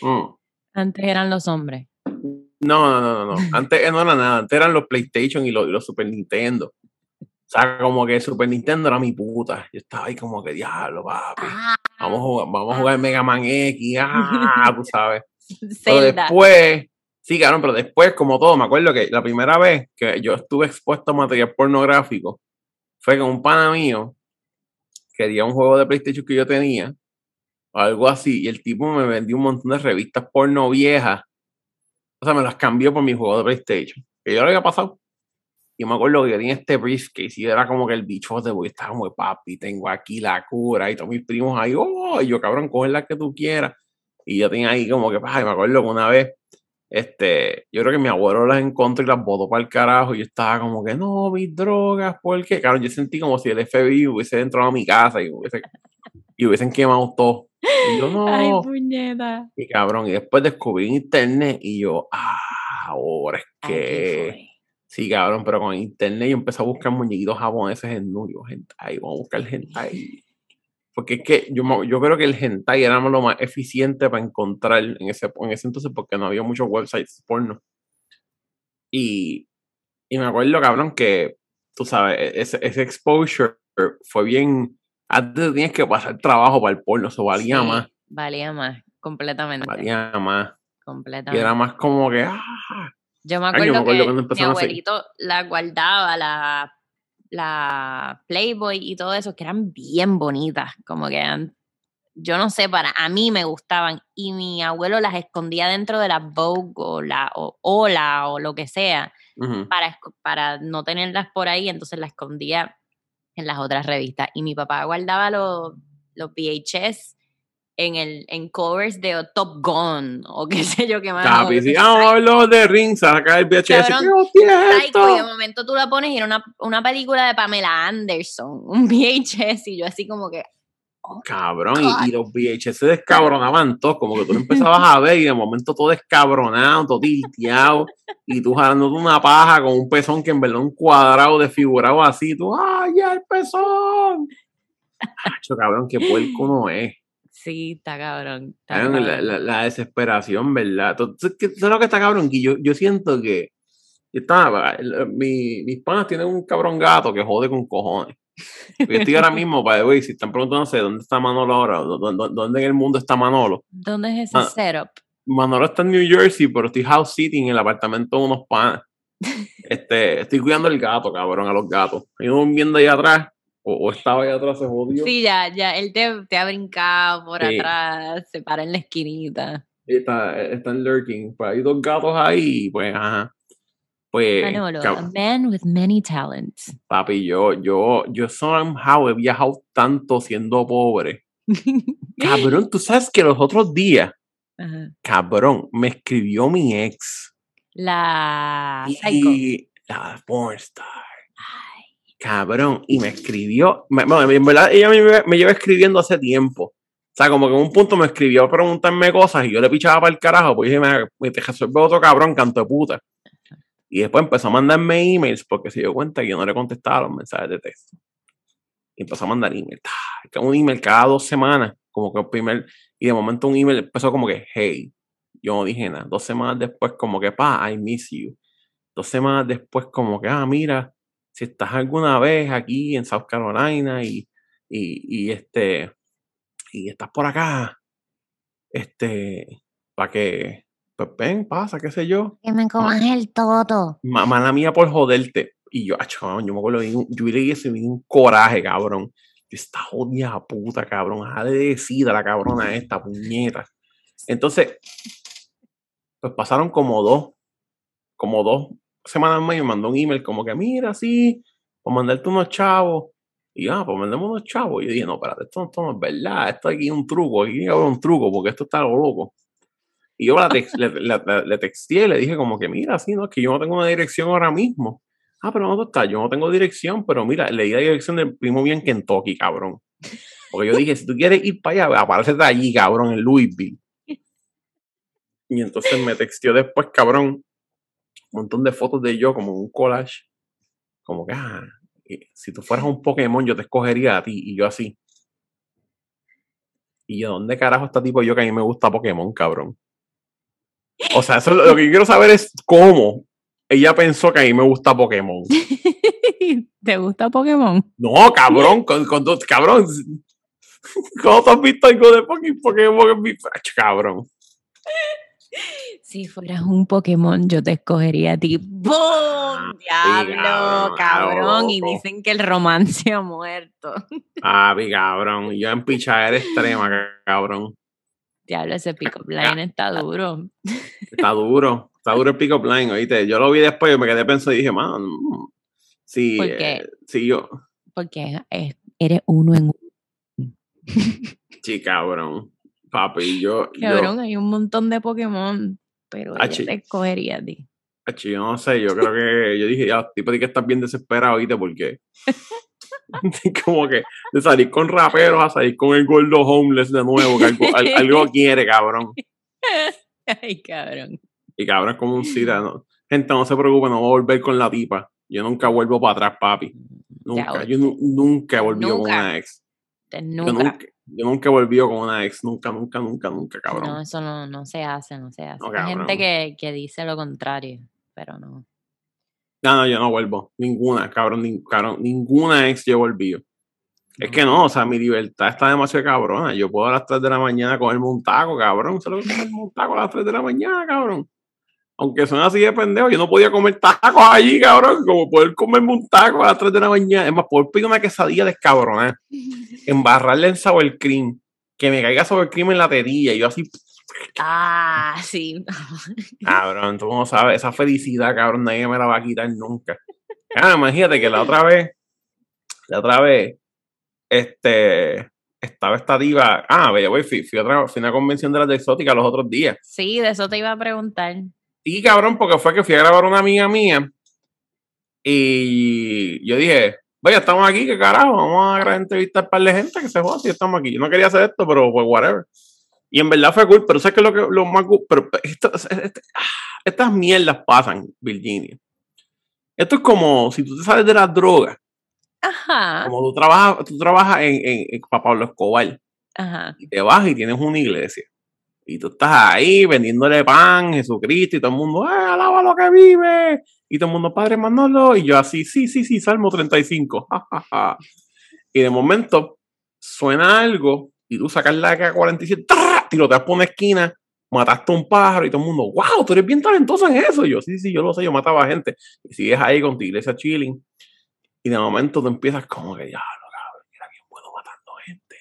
A: mm.
B: Antes eran los hombres.
A: no, no, no, no, no. Antes no era nada, antes eran los PlayStation y los, y los Super Nintendo. O sea, como que Super Nintendo era mi puta. Yo estaba ahí como que diablo, papi.
B: Ah,
A: Vamos a jugar, vamos a jugar Mega Man X, ah, tú sabes. [LAUGHS] Pero
B: Zelda.
A: después, sí, claro, pero después, como todo, me acuerdo que la primera vez que yo estuve expuesto a material pornográfico fue con un pana mío que quería un juego de PlayStation que yo tenía, o algo así, y el tipo me vendió un montón de revistas porno viejas. O sea, me las cambió por mi juego de PlayStation, que yo lo había pasado. Y me acuerdo que yo tenía este briefcase y era como que el bichote, porque estaba como, papi, tengo aquí la cura y todos mis primos ahí, oh, y yo, cabrón, coge la que tú quieras. Y yo tenía ahí como que, ay, me acuerdo que una vez, este, yo creo que mi abuelo las encontró y las botó para el carajo. Y yo estaba como que, no, mis drogas, ¿por qué? Claro, yo sentí como si el FBI hubiese entrado a mi casa y, hubiese, y hubiesen quemado todo. Y yo, no,
B: Ay, puñeta.
A: y cabrón, y después descubrí internet y yo, ah, ahora es que. Sí, cabrón, pero con internet yo empecé a buscar muñequitos japoneses en nurio, hentai, vamos a buscar hentai. Porque es que yo, yo creo que el hentai era lo más eficiente para encontrar en ese, en ese entonces porque no había muchos websites porno. Y, y me acuerdo, cabrón, que tú sabes, e- ese, ese exposure fue bien. Antes tenías que pasar trabajo para el porno, eso valía
B: Sí,
A: más,
B: Valía más, completamente.
A: valía más. Y
B: completamente.
A: era más como que, ah,
B: Yo me
A: Ay, yo
B: acuerdo,
A: me acuerdo
B: que
A: cuando
B: mi
A: empezaron
B: abuelito la guardaba, la, la Playboy y todo eso, que eran bien bonitas, como que eran- yo no sé, para a mí me gustaban y mi abuelo las escondía dentro de la Vogue o la o Ola o lo que sea para, para no tenerlas por ahí, entonces las escondía en las otras revistas. Y mi papá guardaba los, los VHS en, el, en covers de Top Gun o qué sé yo qué más.
A: Capi, sí, vamos a ver los de Rings, sacar el VHS.
B: Cabrón,
A: ¿Qué hostia es
B: Psycho, y de momento tú la pones y era una, una película de Pamela Anderson, un VHS, y yo así como que,
A: Cabrón, y, y los VHS se descabronaban todos, como que tú lo empezabas a ver y de momento todo descabronado, todo tilteado, y tú jalándote una paja con un pezón que en verdad un cuadrado desfigurado así, tú, ¡ay, ya el pezón! Hacho, cabrón, qué puerco no es.
B: Sí, está cabrón. está
A: Cabrón, la,
B: cabrón.
A: la- la desesperación, ¿verdad? Entonces, ¿qué- ¿sabes lo que está cabrón? Que yo, yo siento que el- mi- mis panas tienen un cabrón gato que jode con cojones. Yo estoy ahora [LAUGHS] mismo, para güey, si están preguntándose dónde está Manolo ahora, ¿Dó- dó- dónde en el mundo está Manolo.
B: ¿Dónde es ese setup?
A: Manolo está en New Jersey, pero estoy house sitting en el apartamento de unos panas. [LAUGHS] Este, estoy cuidando el gato, cabrón, a los gatos. Hay uno viendo ahí atrás, o, o estaba ahí atrás, se jodió.
B: Sí, ya, ya, él te, te ha brincado por
A: Sí.
B: atrás, se para en la esquinita.
A: Está, están lurking. Pues hay dos gatos ahí, pues, ajá. Pues,
B: Manolo, a man with many talents.
A: papi, yo, yo, yo somehow he viajado tanto siendo pobre. [LAUGHS] Cabrón, tú sabes que los otros días,
B: Ajá.
A: cabrón, me escribió mi ex.
B: La Psycho.
A: Y la pornstar. Cabrón, y me escribió. me- en verdad, ella me, me lleva escribiendo hace tiempo. O sea, como que en un punto me escribió a preguntarme cosas y yo le pichaba para el carajo, pues dije, me, me te resuelve otro cabrón, canto de puta. Y después empezó a mandarme emails porque se dio cuenta que yo no le contestaba los mensajes de texto. Y empezó a mandar emails. que Un email cada dos semanas, como que el primer. Y de momento un email empezó como que, hey. Yo no dije nada. Dos semanas después, como que, pa, I miss you. Dos semanas después, como que, ah, mira, si estás alguna vez aquí en South Carolina y, y, y este y estás por acá, este, para que, pues ven, pasa, qué sé yo.
B: Que me comas el todo.
A: Ma- Mala mía por joderte. Y yo, acho, cabrón, yo me acuerdo, yo leí eso y me dio un coraje, cabrón. Esta jodida puta, cabrón. Deja de decir a la cabrona esta, puñeta. Entonces, pues pasaron como dos, como dos semanas más y me mandó un email como que, mira, sí, por mandarte unos chavos. Y ah, pues mandemos unos chavos. Y yo dije, no, espérate, esto, esto no es verdad, esto aquí es un truco, aquí hay un truco, porque esto está loco. Y yo le, le, le- le dije como que, mira, sí, no, es que yo no tengo una dirección ahora mismo. Ah, pero ¿dónde está? Yo no tengo dirección, pero mira, le di la dirección del primo bien Kentucky, cabrón. Porque yo dije, si tú quieres ir para allá, aparecete allí, cabrón, en Louisville. Y entonces me texteó después, cabrón, un montón de fotos de yo, como un collage. Como que, ah, eh, si tú fueras un Pokémon, yo te escogería a ti. Y yo así. Y yo, ¿dónde carajo está tipo yo que a mí me gusta Pokémon, cabrón? O sea, eso es lo, que yo quiero saber es cómo ella pensó que a mí me gusta Pokémon. [LAUGHS]
B: ¿Te gusta Pokémon?
A: No, cabrón, con, con dos- cabrón. [LAUGHS] ¿Cómo tú has visto algo de Poké- Pokémon en mi Ach, cabrón?
B: Si fueras un Pokémon, yo te escogería a ti. ¡Boom! Diablo,
A: cabrón.
B: Y dicen que el romance [LAUGHS] ha muerto.
A: Ah, mi cabrón. Yo en pichadera extrema, cabrón.
B: Diablo, ese pick-up [LAUGHS] line está duro.
A: Está duro. Está duro el pick-up line, oíste. Yo lo vi después y me quedé pensando y dije, man, sí,
B: ¿Por
A: eh, sí, yo,
B: Porque es- eres uno en uno.
A: sí, cabrón. Papi, yo, yo,
B: Cabrón, hay un montón de Pokémon. Pero ella
A: Achi.
B: te escogería a ti.
A: Achi, yo no sé, yo creo que, yo dije, ya, tipo, de que estás bien desesperado, oíste, porque [LAUGHS] como que de salir con raperos a salir con el gordo homeless de nuevo, que algo, al- algo [LAUGHS] quiere, cabrón.
B: Ay, cabrón.
A: Y cabrón, es como un SIDA, ¿no? Gente, no se preocupe, no voy a volver con la tipa. Yo nunca vuelvo para atrás, papi. Nunca. Yo nu- nunca he volvido con una ex. Yo
B: Nunca.
A: Yo nunca he volvido con una ex. Nunca, nunca, nunca, nunca, cabrón.
B: No, eso no, no se hace, no se hace.
A: No,
B: Hay gente que, que dice lo contrario, pero no.
A: No, no, yo no vuelvo. Ninguna, cabrón, nin- cabrón, ninguna ex yo he volvido. Es que no, o sea, mi libertad está demasiado cabrona. Yo puedo a las 3 de la mañana comerme un taco, cabrón. ¿Sabes lo que es comerme un taco a las 3 de la mañana, cabrón? Aunque son así de pendejo, yo no podía comer tacos allí, cabrón. Como poder comerme un taco a las 3 de la mañana. Es más, poder pedir una quesadilla de cabrón, [LAUGHS] embarrarle en sour cream, que me caiga sour cream en la tetilla y yo así,
B: Ah, sí. [LAUGHS]
A: cabrón, tú no sabes, esa felicidad, cabrón, nadie me la va a quitar nunca. Ah, imagínate que la otra vez, la otra vez, este, estaba esta diva, ah, vaya, güey, fui, fui otra- fui a una convención de las de exótica los otros días.
B: Sí, de eso te iba a preguntar.
A: Sí, cabrón, porque fue que fui a grabar una amiga mía y yo dije, Vaya, estamos aquí, qué carajo, vamos a grabar entrevistas para la gente que se joda si estamos aquí. Yo no quería hacer esto, pero pues whatever. Y en verdad fue cool, pero sabes que lo que lo más cool, pero esto- este- ah, estas mierdas pasan, Virginia. Esto es como si tú te sales de las drogas,
B: Ajá.
A: como tú trabajas, tú trabajas en, en, en para Pablo Escobar,
B: Ajá.
A: y te vas y tienes una iglesia. Y tú estás ahí vendiéndole pan, Jesucristo, y todo el mundo, ¡eh, alaba lo que vive! Y todo el mundo, Padre Manolo, y yo así, sí, sí, sí, Salmo 35, [LAUGHS] ja, ja, ja. Y de momento suena algo, y tú sacas la AK-47, ¡tra! tiroteas por una esquina, mataste a un pájaro, y todo el mundo, ¡wow! Tú eres bien talentoso en eso. Y yo, sí, sí, yo lo sé, yo mataba gente. Y sigues ahí con tu iglesia chilling, y de momento tú empiezas como que, ya, lo cabrón, era bien bueno matando gente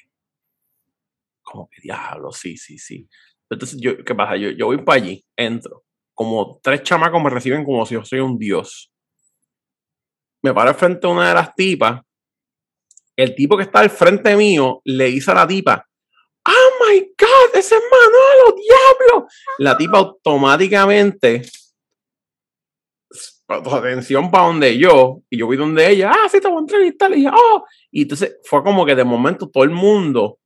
A: como que diablo, sí, sí, sí. Entonces, yo, ¿qué pasa? Yo, yo voy para allí, entro. Como tres chamacos me reciben como si yo soy un dios. Me paro frente a una de las tipas. El tipo que está al frente mío le dice a la tipa, ¡Oh my God! ¡Ese es Manolo, diablo! La tipa automáticamente tu atención para donde yo, y yo voy donde ella, ah, sí, te voy a entrevistar, y ella, oh, y entonces fue como que de momento todo el mundo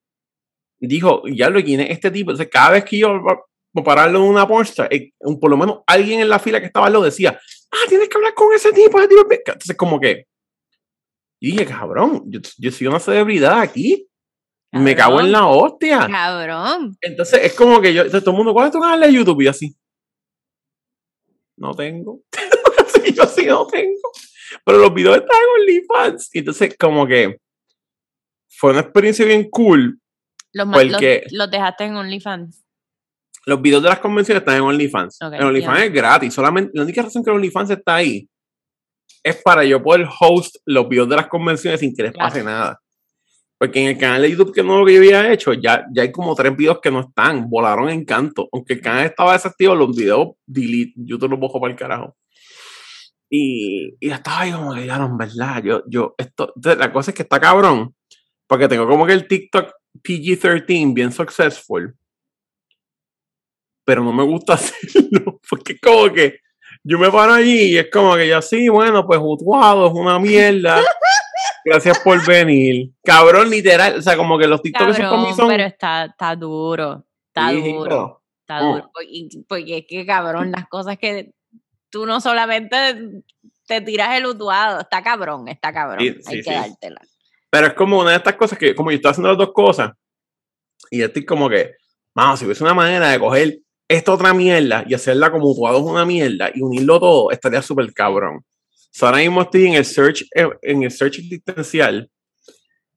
A: dijo, ya lo quién es este tipo. Entonces, cada vez que yo iba a pararlo en una pornstar, eh, por lo menos alguien en la fila que estaba lado decía, ah, tienes que hablar con ese tipo, ese tipo. es bien-". Entonces, como que, y dije, cabrón, yo, yo soy una celebridad aquí, me cago en
B: Cabrón.
A: la hostia.
B: Cabrón.
A: Entonces, es como que yo, entonces, todo el mundo, ¿cuál es tu canal de YouTube? Y así, no tengo. [LAUGHS] sí, yo sí, no tengo. Pero los videos están en OnlyFans. Y entonces, como que fue una experiencia bien cool
B: Los, ma- los,
A: Porque-
B: los dejaste en OnlyFans.
A: Los videos de las convenciones están en OnlyFans.
B: Ok,
A: en OnlyFans
B: ya.
A: es gratis. Solamente, la única razón que OnlyFans está ahí es para yo poder host los videos de las convenciones sin que les
B: Claro.
A: pase nada. Porque en el canal de YouTube que no lo que yo había hecho, ya, ya hay como tres videos que no están. Volaron en canto. Aunque el canal estaba desactivado, los videos delete. YouTube los bojo para el carajo. Y, y estaba ahí como que ya no, en verdad. Yo, yo, esto, la cosa es que está cabrón. Porque tengo como que el TikTok PG-13 bien successful pero no me gusta [LAUGHS] hacerlo, porque como que yo me paro allí y es como que ya sí, bueno, pues Utuado es una mierda. [LAUGHS] Gracias por venir. Cabrón, literal. O sea, como que los TikToks
B: Cabrón,
A: son.
B: pero está, está duro. Está
A: Sí,
B: duro. Está
A: Oh.
B: duro. Porque, porque es que, cabrón, las cosas que tú no solamente te tiras el utuado, está cabrón, está cabrón.
A: Sí,
B: Hay
A: sí,
B: que dártela.
A: Pero es como una de estas cosas que, como yo estoy haciendo las dos cosas, y estoy como que, vamos, si hubiese una manera de coger esta otra mierda y hacerla como Utuado es una mierda y unirlo todo, estaría súper cabrón. So, ahora mismo estoy en el search, eh, en el search existencial.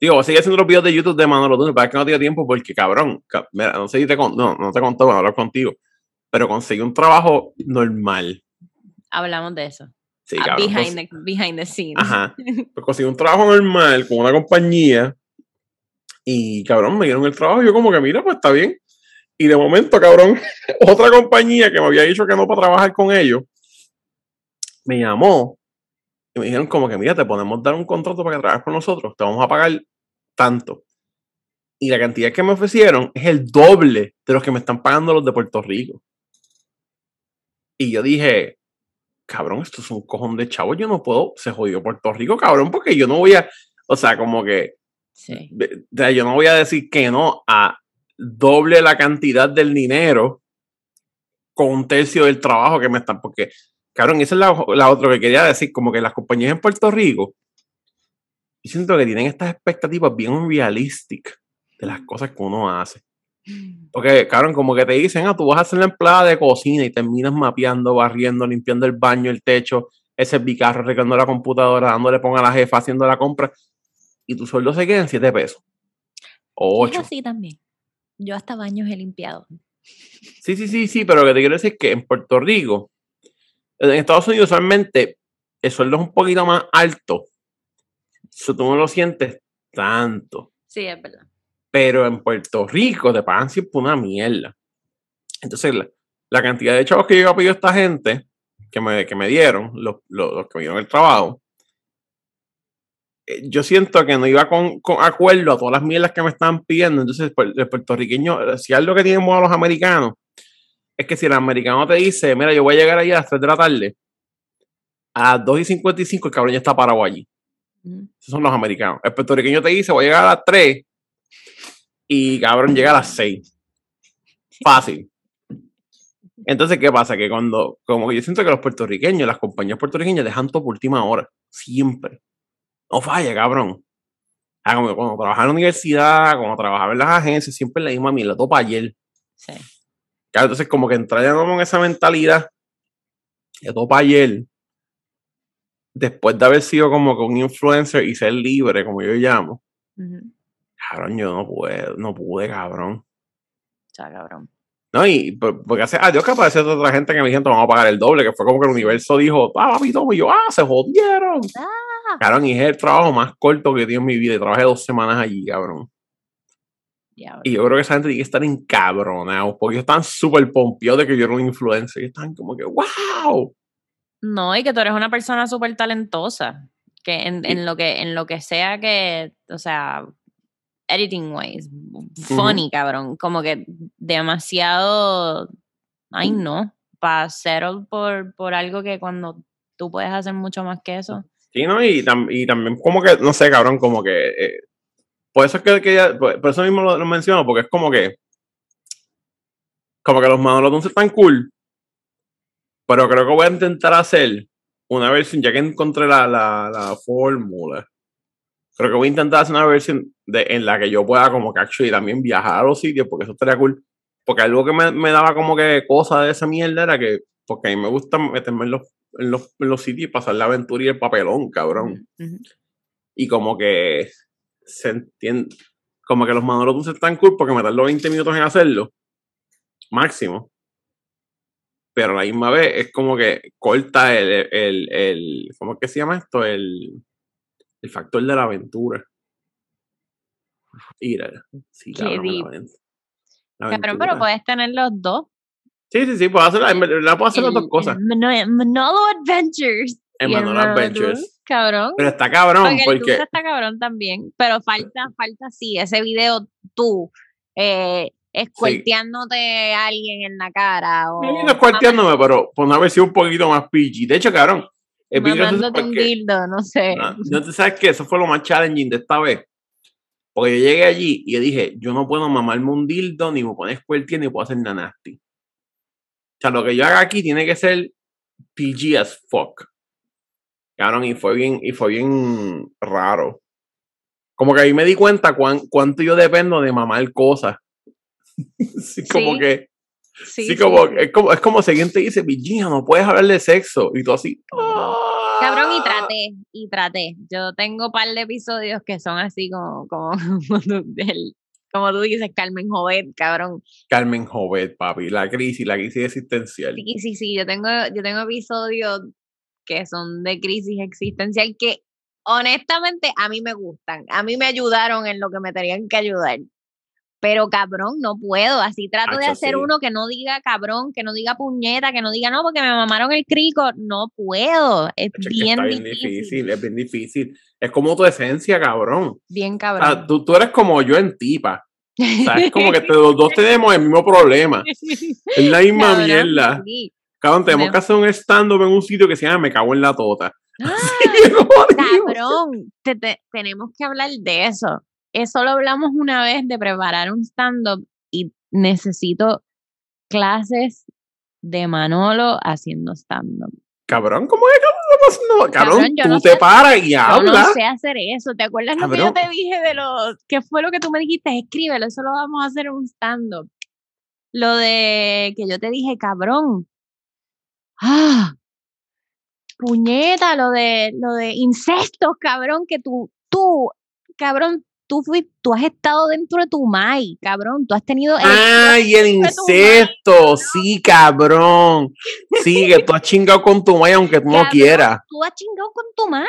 A: Digo, seguir haciendo los videos de YouTube de Manolo Tunes, para que no tengo tiempo porque, cabrón, ca- mira, no sé si te con- no, no te conté, bueno, hablar contigo, pero conseguí un trabajo normal.
B: Hablamos de eso.
A: Sí,
B: Ah,
A: cabrón,
B: behind,
A: cons-
B: the, behind the scenes.
A: Ajá. [LAUGHS] Pues conseguí un trabajo normal con una compañía y, cabrón, me dieron el trabajo y yo como que, mira, pues está bien. Y de momento, cabrón, [LAUGHS] otra compañía que me había dicho que no para trabajar con ellos, me llamó y me dijeron como que, mira, te podemos dar un contrato para que trabajes con nosotros, te vamos a pagar tanto. Y la cantidad que me ofrecieron es el doble de los que me están pagando los de Puerto Rico. Y yo dije, cabrón, esto es un cojón de chavo, yo no puedo, se jodió Puerto Rico, cabrón, porque yo no voy a, o sea, como que,
B: Sí.
A: de- sea, yo no voy a decir que no a doble la cantidad del dinero con un tercio del trabajo que me están, porque, cabrón, esa es la, la otra que quería decir, como que las compañías en Puerto Rico, yo siento que tienen estas expectativas bien realistic de las cosas que uno hace. Porque, cabrón, como que te dicen, ah, tú vas a ser la empleada de cocina y terminas mapeando, barriendo, limpiando el baño, el techo, ese bicarro, arreglando la computadora, dándole pon a la jefa, haciendo la compra, y tu sueldo se queda en 7 pesos. O
B: Es
A: 8.
B: así también. Yo hasta baños he limpiado.
A: Sí, sí, sí, sí, pero lo que te quiero decir es que en Puerto Rico, en Estados Unidos usualmente el sueldo es un poquito más alto. Eso tú no lo sientes tanto.
B: Sí, es verdad.
A: Pero en Puerto Rico te pagan siempre una mierda. Entonces, la, la cantidad de chavos que yo he pedido a esta gente, que me, que me dieron, los, los, los que me dieron el trabajo, eh, yo siento que no iba con, con acuerdo a todas las mierdas que me estaban pidiendo. Entonces, pues, el puertorriqueño, si algo que tienen a los americanos, es que si el americano te dice, mira, yo voy a llegar ahí a las 3 de la tarde, a las 2 y 55 el cabrón ya está parado allí. Esos son los americanos. El puertorriqueño te dice, voy a llegar a las 3 y cabrón llega a las 6. Fácil. Entonces, ¿qué pasa? Que cuando, como yo siento que los puertorriqueños, las compañías puertorriqueñas dejan todo por última hora. Siempre. No falla, cabrón. Ah, como cuando trabajaba en la universidad, cuando trabajaba en las agencias, siempre le misma mierda, todo para ayer.
B: Sí.
A: Claro, entonces, como que entrar ya como en esa mentalidad de todo para ayer, después de haber sido como que un influencer y ser libre, como yo llamo,
B: Ujú.
A: Cabrón, yo no puedo, no pude, cabrón.
B: Sea, cabrón.
A: No, y por- porque hace, adiós que apareció otra gente que me dijeron, vamos a pagar el doble, que fue como que el universo dijo, ah, papi, toma", y yo, ah, se jodieron.
B: Ah.
A: Cabrón, y es el trabajo más corto que he tenido en mi vida, y trabajé dos semanas allí, cabrón. Y yo creo que esa gente tiene que estar encabronados, porque ellos están súper pompeados de que yo era un influencer, y están como que, wow.
B: No, y que tú eres una persona súper talentosa. Que en lo que en lo que sea que, o sea, editing ways, funny, cabrón. Como que demasiado. Ay, no. Para settle por, por algo que cuando tú puedes hacer mucho más que eso.
A: Sí, ¿no? Y, tam- y también como que, no sé, cabrón, como que... eh, por eso es que, que ya- por, por eso mismo lo, lo menciono, porque es como que... Como que los Manolo están cool. Pero creo que voy a intentar hacer una versión, ya que encontré la, la, la fórmula. Creo que voy a intentar hacer una versión de, en la que yo pueda como que actually también viajar a los sitios, porque eso estaría cool. Porque algo que me, me daba como que cosa de esa mierda era que, porque a mí me gusta meterme en los, en los, en los sitios y pasar la aventura y el papelón, cabrón
B: Ujú.
A: y como que se entiende, como que los Manolo están cool porque me tardó 20 minutos en hacerlo, máximo. Pero a la misma vez es como que corta el, el, el ¿cómo es que se llama esto? El, el factor de la aventura. Mira, sí, cabrón, la
B: deep.
A: aven- la
B: Cabrón,
A: aventura.
B: pero puedes tener los dos.
A: Sí, sí, sí, puedo hacer, puedo hacer las dos cosas.
B: Manolo Adventures.
A: En Manolo Adventures.
B: Cabrón.
A: Pero está cabrón,
B: Porque está cabrón también, pero falta, falta sí, ese video tú, eh, escuelteándote a alguien en la cara o
A: no es cuarteándome, pero por una versión un poquito más PG. De hecho, cabrón, es bien gracioso
B: mamándote un dildo, no sé.
A: No, no te sabes que eso fue lo más challenging de esta vez. Porque yo llegué allí y yo dije, yo no puedo mamarme un dildo, ni me poner squirty, ni puedo hacer nada nasty. O sea, lo que yo haga aquí tiene que ser PG as fuck. Cabrón, y fue bien, y fue bien raro. Como que ahí me di cuenta cuán, cuánto yo dependo de mamar cosas. [LAUGHS] sí, como
B: Sí,
A: que,
B: sí,
A: sí, como,
B: sí.
A: es como, es como si alguien te dice, Virginia, no puedes hablar de sexo. Y tú así.
B: Cabrón, y
A: "Ah".
B: traté, y traté. Yo tengo un par de episodios que son así como, como, [LAUGHS] como tú, del- como tú dices, Carmen Jovet, cabrón.
A: Carmen Jovet, papi, la crisis, la crisis existencial.
B: Sí, sí, sí, yo tengo, yo tengo episodios que son de crisis existencial que honestamente a mí me gustan, a mí me ayudaron en lo que me tenían que ayudar. Pero cabrón, no puedo, así trato de hacer
A: sí.
B: uno que no diga cabrón, que no diga puñeta, que no diga no porque me mamaron el crico, no puedo, es
A: Hacho, es que
B: bien difícil,
A: difícil, es bien difícil. Es como tu esencia, cabrón.
B: bien
A: O
B: cabrón.
A: sea, tú, tú eres como yo en tipa. O sea, es como que [LAUGHS] te- los dos tenemos el mismo problema. [LAUGHS] Es la misma
B: Cabrón,
A: mierda.
B: sí.
A: Cabrón, tenemos
B: Me-
A: que hacer un stand-up en un sitio que se llama Me cago en la tota. [LAUGHS]
B: ¡Ah! Cabrón, te- te- tenemos que hablar de eso. Eso lo hablamos una vez de preparar un stand-up y necesito clases de Manolo haciendo stand-up.
A: Cabrón, ¿cómo es haciendo? Cabrón,
B: Cabrón,
A: tú
B: no
A: te paras y
B: Yo no
A: hablas.
B: sé hacer eso. ¿Te acuerdas lo que yo te dije de los... ¿Qué fue lo que tú me dijiste? Escríbelo, eso lo vamos a hacer en un stand-up. Lo de que yo te dije, cabrón. Ah, puñeta, lo de, lo de incestos, cabrón, que tú, tú, cabrón, tú fuiste, tú has estado dentro de tu mai, cabrón, tú has tenido... el-
A: Ay, el incesto, sí, cabrón. Sí, que tú has chingado con tu maya aunque tú no quieras.
B: Tú has chingado con tu mai.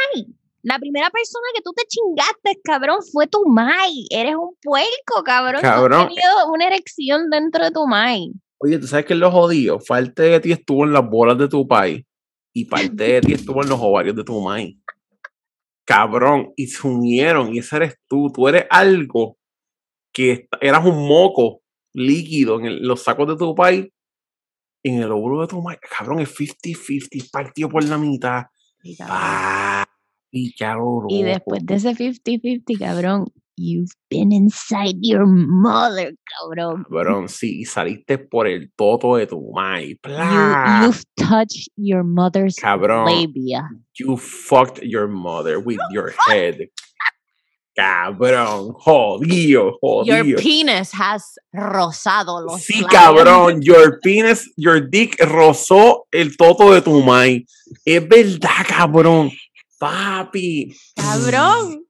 B: La primera persona que tú te chingaste, cabrón, fue tu mai. Eres un puerco, cabrón. Tú has tenido una erección dentro de tu mai.
A: Oye, ¿tú sabes que es lo jodido? Parte de ti estuvo en las bolas de tu país y parte de ti estuvo en los ovarios de tu maíz. Cabrón, y se unieron y ese eres tú. Tú eres algo que eras un moco líquido en el- los sacos de tu país, en el óvulo de tu maíz. Cabrón, es 50-50, partido por la mitad.
B: Sí, cabrón.
A: Y.
B: Y después de ese 50-50, cabrón, you've been inside your mother, cabrón.
A: Cabrón, sí, y saliste por el toto de tu mai.
B: You've touched your mother's
A: Cabrón.
B: labia.
A: You fucked your mother with your head. Cabrón, jodido,
B: Your
A: jodido.
B: penis has rozado los
A: Sí,
B: labios.
A: cabrón, your penis, your dick rozó el toto de tu mai. Es verdad, cabrón. Papi.
B: Cabrón,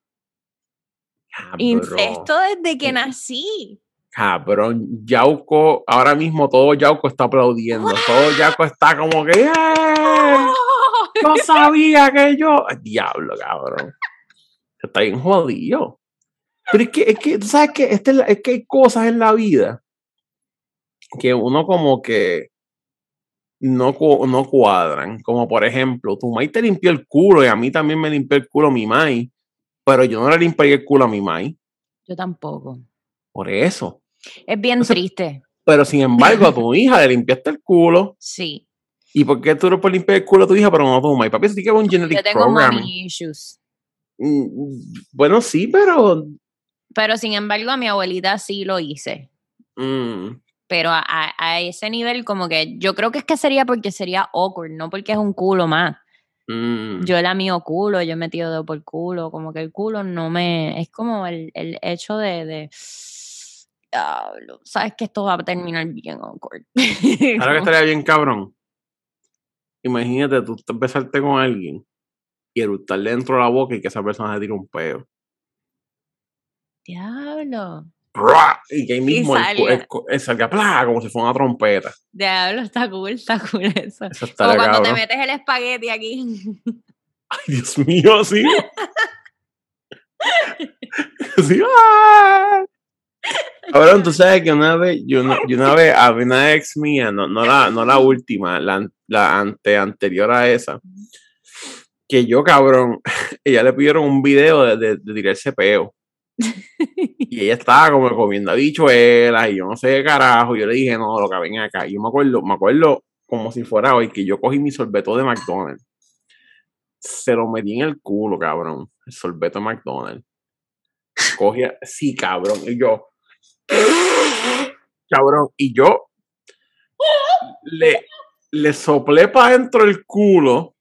A: Cabrón.
B: incesto desde que nací.
A: Cabrón, Yauco, ahora mismo todo Yauco está aplaudiendo. Todo Yauco está como que, [LAUGHS] ¡eh! Yo sabía que yo. Diablo, cabrón. Está bien jodido. Pero es que, es que, tú sabes que, este es, que hay cosas en la vida que uno como que no, no cuadran. Como por ejemplo, tu mai te limpió el culo y a mí también me limpió el culo mi mai. Pero yo no le limpié el culo a mi mai.
B: Yo tampoco.
A: Por eso.
B: Es bien
A: Entonces,
B: triste.
A: Pero [LAUGHS] sin embargo, a tu hija le limpiaste el culo.
B: Sí.
A: ¿Y por qué tú no puedes limpiar el culo a tu hija, pero no a tu mamá? Y papi, eso tiene que un genetic
B: Yo tengo mommy issues.
A: Mm, Bueno, sí, pero.
B: Pero sin embargo, a mi abuelita sí lo hice.
A: mm,
B: Pero a, a- a ese nivel, como que yo creo que es que sería porque sería awkward, no porque es un culo más.
A: Mm,
B: Yo la mío culo, yo he metido dedo por culo, como que el culo no me. Es como el, el hecho de. de diablo, Sabes que esto va a terminar bien awkward. [LAUGHS]
A: Ahora que estaría bien cabrón. Imagínate tú besarte con alguien y eructarle dentro de la boca y que esa persona se tire un peo.
B: Diablo.
A: Y que ahí mismo
B: salga.
A: el cu- el salga ¡plá! como si fuera una trompeta.
B: Diablo, está cool, está cool eso.
A: Eso
B: Como cuando te metes el espagueti aquí. [LAUGHS]
A: Ay, Dios mío, sí. [LAUGHS] sí. ¡ah! Cabrón, tú sabes que una vez, yo una, yo una vez, había una ex mía, no, no, la, no la última, la, la ante, anterior a esa, que yo, cabrón, [LAUGHS] ella le pidieron un video de, de, de tirarse peo. Y ella estaba como comiendo habichuelas y yo no sé qué carajo. Yo le dije, no, lo que ven acá. Y yo me acuerdo, me acuerdo como si fuera hoy que yo cogí mi sorbeto de McDonald's. Se lo metí en el culo, cabrón. El sorbeto de McDonald's. Cogía, sí, cabrón. Y yo, cabrón. Y yo le, le soplé para adentro el culo.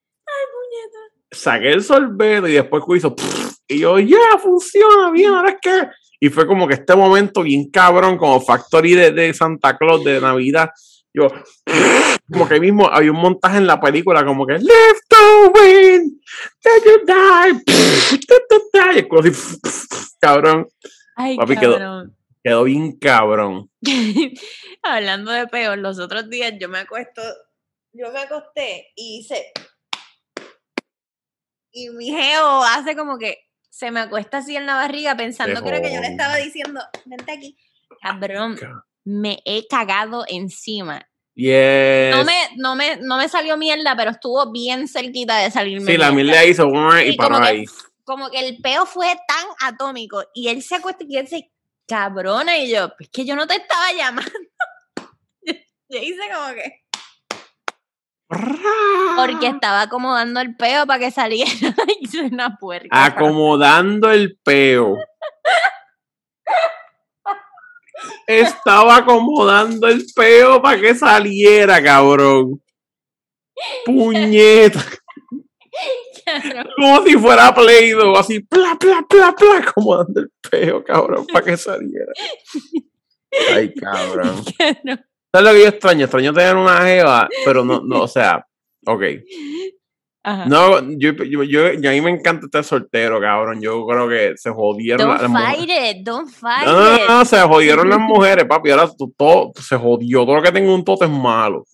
A: Saqué el sorbeto y después hizo. Y yo, ya, funciona bien, ahora es que. Y fue como que este momento bien cabrón, como Factory de, de Santa Claus de Navidad. Yo, [LAUGHS] como que mismo había un montaje en la película, como que Live to win, till you die. [LAUGHS] Y culo así, [LAUGHS] cabrón,
B: Ay,
A: Papi, quedó-
B: cabrón.
A: quedó bien cabrón.
B: Hablando de peor, los otros días yo me acuesto, yo me acosté y hice. Y mi geo hace como que se me acuesta así en la barriga pensando creo que yo le estaba diciendo, vente aquí. Cabrón,
A: Ca-
B: me he cagado encima.
A: Yes.
B: No me, no me, no me salió mierda, pero estuvo bien cerquita de salirme.
A: Sí, la
B: mierda.
A: hizo y
B: Y como
A: paró
B: que,
A: ahí.
B: como que el peo fue tan atómico y él se acuesta y él dice, cabrona, y yo, es que yo no te estaba llamando. [LAUGHS] yo hice como que, porque estaba acomodando el peo para que saliera [LAUGHS] hice una puerca.
A: acomodando el peo. Estaba acomodando el peo para que saliera, cabrón. Puñeta. Como si fuera Play-Doh, así, pla, pla, pla, pla, acomodando el peo, cabrón, para que saliera. [LAUGHS] Ay, cabrón.
B: cabrón.
A: ¿Sabes lo que yo extraño? Extraño tener una jeva, pero no, no, o sea, ok.
B: Ajá.
A: No, yo, yo, yo, yo- a mí me encanta estar soltero, cabrón. Yo creo que se jodieron
B: Don't
A: las mujeres.
B: fight it, don't fight
A: No, no,
B: it.
A: no, se jodieron las [LAUGHS] mujeres, papi. Ahora tú- todo se jodió. Todo lo que tengo un toto es malo.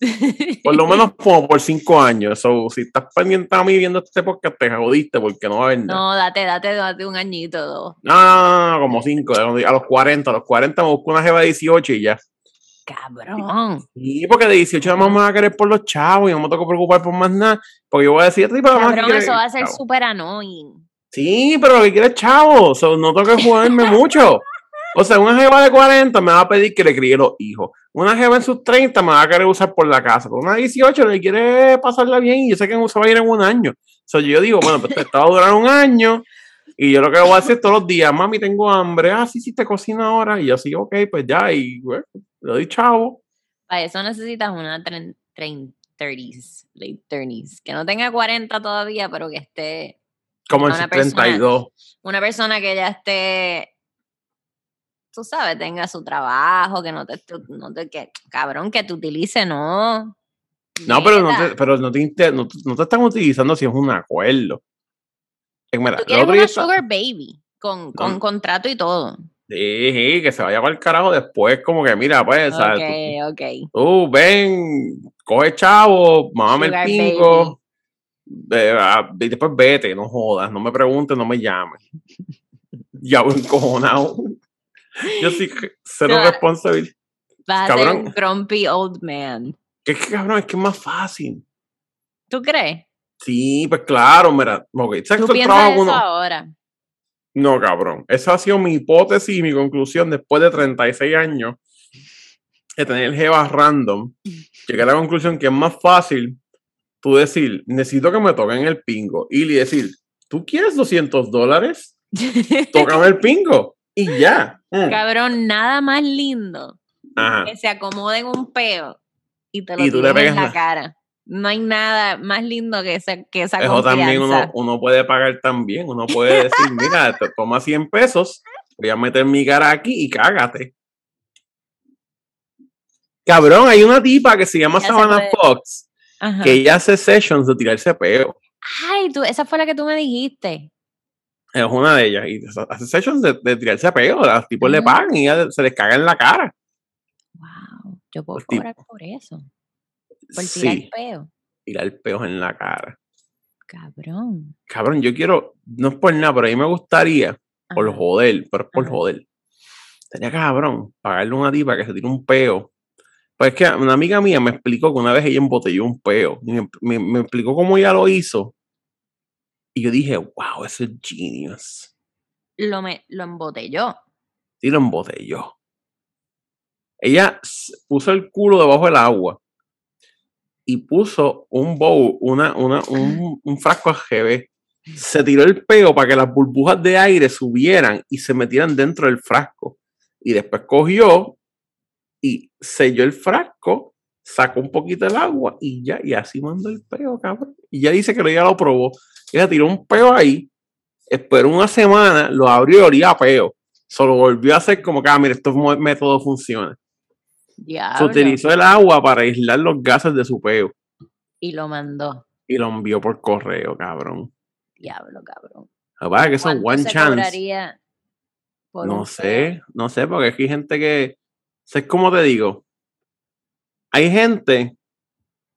A: Por lo menos como por cinco años. So, si estás pendiente a mí viendo este podcast, te jodiste porque no va a haber nada.
B: No, date, date, date un añito, dos.
A: No, no, no, no, como cinco. A los 40, a los 40 me busco una jeva de 18 y ya.
B: Cabrón.
A: Y porque de 18 nada más me va a querer por los chavos y no me tengo que preocupar por más nada. Porque yo voy a decir, "Este tipo nada más
B: Cabrón, eso va a ser
A: chavo".
B: súper annoying.
A: Sí, pero lo que quiere es chavo. so, no tengo que jugarme mucho. O sea, una jeva de 40 me va a pedir que le críe los hijos. Una jeva en sus 30 me va a querer usar por la casa. Pero una de 18 le quiere pasarla bien y yo sé que se va a ir en un año. So, yo digo, bueno, pues esto va a durar un año y yo lo que voy a hacer todos los días, mami, tengo hambre, ah, sí, sí, te cocina ahora. Y yo sí, ok, pues ya, y bueno, le doy chavo.
B: Para eso necesitas una 30, 30s, late 30s, que no tenga 40 todavía, pero que esté
A: Como en
B: Una
A: sus
B: persona-
A: 32.
B: una persona que ya esté, tú sabes, tenga su trabajo, que no te, tú- no te que, cabrón, que te utilice, no.
A: No, pero no te, pero no te, inte- no, te- no te están utilizando si es un acuerdo. Mira,
B: Tú quieres una sugar baby, con, con contrato y todo.
A: Sí, sí, que se vaya para el carajo después, como que mira, pues, ¿sabes?
B: Ok, ok.
A: Tú, tú ven, coge chavo, mámame el pingo, eh, ah, y después vete, no jodas, no me preguntes, no me llames. [LAUGHS] Ya voy encojonado. Yo sí, que cero
B: No.
A: responsabilidad.
B: Vas a ser
A: Cabrón.
B: un grumpy old man.
A: Que es que cabrón, es que es más fácil.
B: ¿Tú crees?
A: Sí, pues claro, mira, ok, ¿sabes
B: ¿Tú piensas eso
A: uno-
B: ahora?
A: No, cabrón. Esa ha sido mi hipótesis y mi conclusión después de 36 años de tener jevas random. Llegué a la conclusión que es más fácil tú decir, necesito que me toquen el pingo. Y le decir, ¿tú quieres 200 dólares? [LAUGHS] Tócame el pingo. Y ya. Mm.
B: Cabrón, nada más lindo
A: Ajá.
B: que se acomode en un peo y te lo
A: Y tú le
B: en
A: pegas
B: la
A: la-
B: cara. No hay nada más lindo que esa, que esa
A: Eso también uno, uno puede pagar también. Uno puede decir, [LAUGHS] mira, te toma 100 pesos, voy a meter mi cara aquí y cágate. Cabrón, hay una tipa que se llama
B: Ya
A: Savannah. Fox
B: Ajá.
A: que ella hace sessions de tirarse peo.
B: Ay, tú, esa fue la que tú me dijiste.
A: Es una de ellas. Y hace sessions de, de tirarse peo. Los tipos le pagan y ella se les caga en la cara.
B: Wow, yo puedo cobrar por eso. Por tirar
A: Sí,
B: peo.
A: tirar peos en la cara.
B: Cabrón.
A: Cabrón, yo quiero, no es por nada, pero a mí me gustaría, por joder, pero es por
B: Ajá.
A: joder. Sería cabrón pagarle a una tipa que se tire un peo. Pues es que una amiga mía me explicó que una vez ella embotelló un peo. Me, me- me explicó cómo ella lo hizo. Y yo dije, wow, eso es genius.
B: Lo, me, lo embotelló.
A: Y lo embotelló. Ella puso el culo debajo del agua y puso un bowl, una, una, un, un frasco AGB. Se tiró el peo para que las burbujas de aire subieran y se metieran dentro del frasco. Y después cogió y selló el frasco, sacó un poquito del agua y ya, y así mandó el peo, cabrón. Y ya dice que ella lo probó. Ella tiró un peo ahí, esperó una semana, lo abrió y olía a peo. Solo volvió a hacer como que, ah, mira, este mo- método funciona. Se
B: Diablo.
A: utilizó el agua para aislar los gases de su peo
B: Y lo mandó.
A: y lo envió por correo, cabrón.
B: Diablo, cabrón.
A: Es que
B: ¿Cuánto
A: one
B: se
A: chance. No sé, no sé, porque aquí hay gente que. Es como te digo. Hay gente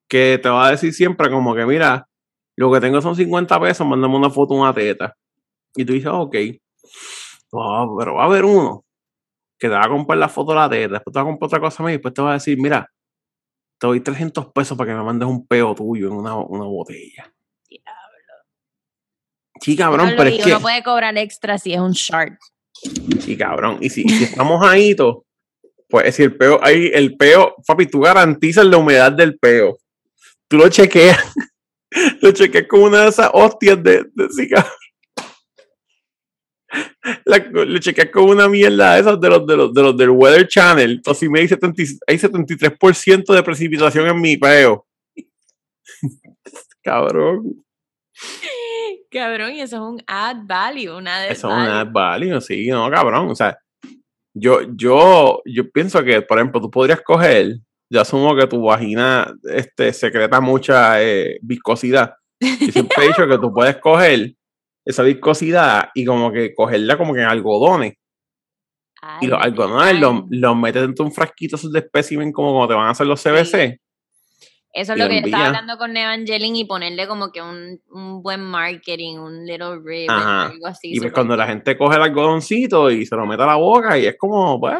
A: que te va a decir siempre como que, mira, lo que tengo son 50 pesos, mándame una foto, una teta. Y tú dices, "Ah, ok. Pero va a haber uno que te va a comprar la foto de la teta, después te va a comprar otra cosa más y después te va a decir, mira, te doy 300 pesos para que me mandes un peo tuyo en una, una botella. Sí, cabrón,
B: Diablo,
A: pero
B: y
A: es
B: uno
A: que.
B: puede cobrar extra si es un shark.
A: Sí, cabrón. Y si, y si estamos ahí, to, pues si el peo, ahí el peo, papi, tú garantizas la humedad del peo. Tú lo chequeas. [LAUGHS] lo chequeas con una de esas hostias de, de sí, cabrón. La- lo chequeas con una mierda de esas de los, de los, de los del Weather Channel. Entonces, me hay, 70 y- hay 73% de precipitación en mi peo. [LAUGHS] cabrón.
B: Cabrón, y eso es un add value, una de
A: Eso es una value, sí, no, cabrón. O sea, yo, yo, yo pienso que, por ejemplo, tú podrías coger, yo asumo que tu vagina este, secreta mucha eh, viscosidad. Yo siempre he dicho que tú puedes coger esa viscosidad y como que cogerla como que en algodones. Y los algodones los, los metes dentro de un frasquito esos de espécimen como cuando te van a hacer los CBC.
B: Eso es lo
A: lo
B: que yo estaba hablando con Evangeline y ponerle como que un, un buen marketing, un little ribbon, algo así.
A: Y pues cuando la gente coge el algodoncito y se lo mete a la boca y es como, pues,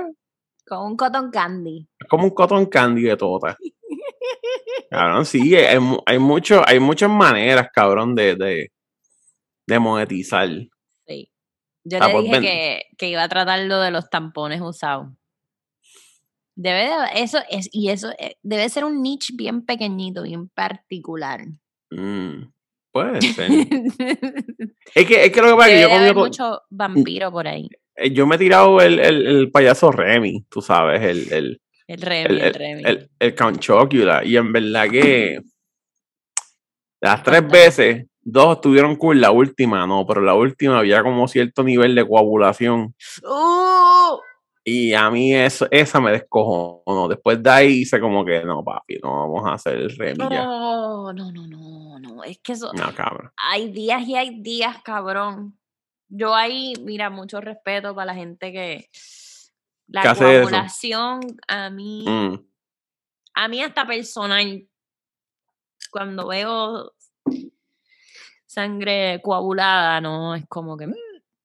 B: Con un cotton candy.
A: Es como un cotton candy de tota. Cabrón, sí, hay, hay, mucho, hay muchas maneras, cabrón, de, de, de monetizar.
B: Sí. Yo
A: Ah,
B: le
A: pues
B: dije que, que iba a tratar lo de los tampones usados. Debe de, eso es, y eso eh, debe ser un niche bien pequeñito, bien particular.
A: Mm. Puede ser. [LAUGHS] es, que, es que lo que pasa es que yo
B: haber
A: to-
B: mucho vampiro por ahí.
A: eh, yo me he tirado el, el, el payaso Remy, tú sabes, el, el,
B: El Remy,
A: el,
B: el,
A: el,
B: Remy.
A: el, el Chocula, y en verdad que [LAUGHS] las tres veces, dos estuvieron cool, la última no, pero la última había como cierto nivel de coagulación.
B: ¡Uh!
A: Y a mí eso, esa me descojonó. Después de ahí hice como que, no, papi, no vamos a hacer el Remy ya.
B: No, no, no, no, no. Es que eso.
A: No, cabrón.
B: Hay días y hay días, cabrón. Yo ahí, mira, mucho respeto para la gente que. La coagulación, a mí.
A: Mm.
B: A mí, hasta personal. Cuando veo sangre coagulada, no es como que.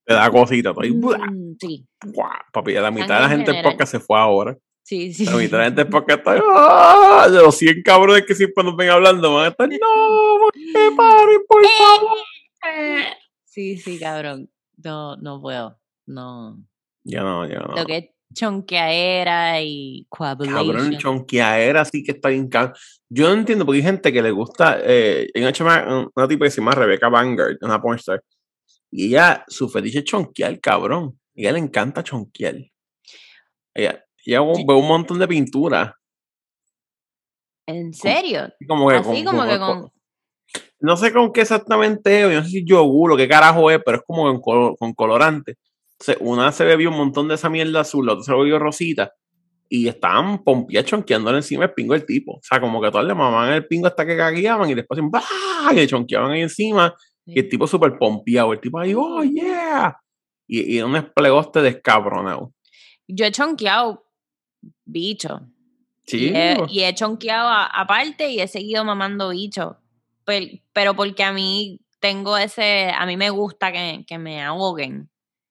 A: Te da cosita. Estoy,
B: mm, sí,
A: papi, la mitad de la
B: en
A: gente en podcast se fue ahora.
B: sí, sí.
A: La mitad de la gente en [LAUGHS] podcast está. ¡ah! De los 100 cabrones que siempre nos ven hablando, van a estar. ¡No! ¿por qué paren, por [LAUGHS] favor!
B: Sí, sí, cabrón. No, no puedo. No.
A: Ya no, ya no.
B: Lo que es chonqueadera y
A: Cabrón, chonqueadera sí que está bien. Yo no entiendo porque hay gente que le gusta. Eh, hay una, chama- una tipa que se llama Rebecca Vanguard, una pornstar. Y ella, su fetiche es chonquear, cabrón. A ella le encanta chonquear. Ella, ella
B: Sí.
A: ve un montón de pintura.
B: ¿En serio?
A: Como que
B: Así
A: con-
B: como que
A: con-
B: con...
A: No sé con qué exactamente es, yo no sé si yogur o qué carajo es, pero es como con, con colorante. Una se bebió un montón de esa mierda azul, la otra se bebió rosita, y estaban pompias chonqueándole encima el pingo del tipo. O sea, como que todos le mamaban el pingo hasta que cagueaban y después ¡bah! y le chonqueaban ahí encima, y el tipo súper pompeado, el tipo ahí, ¡oh, yeah! Y, y un esplegoste descabronado.
B: Yo he chonqueado bicho.
A: Sí,
B: Y he, y he chonqueado aparte y he seguido mamando bicho. Pel- Pero, porque a mí tengo ese... A mí me gusta que, que me ahoguen.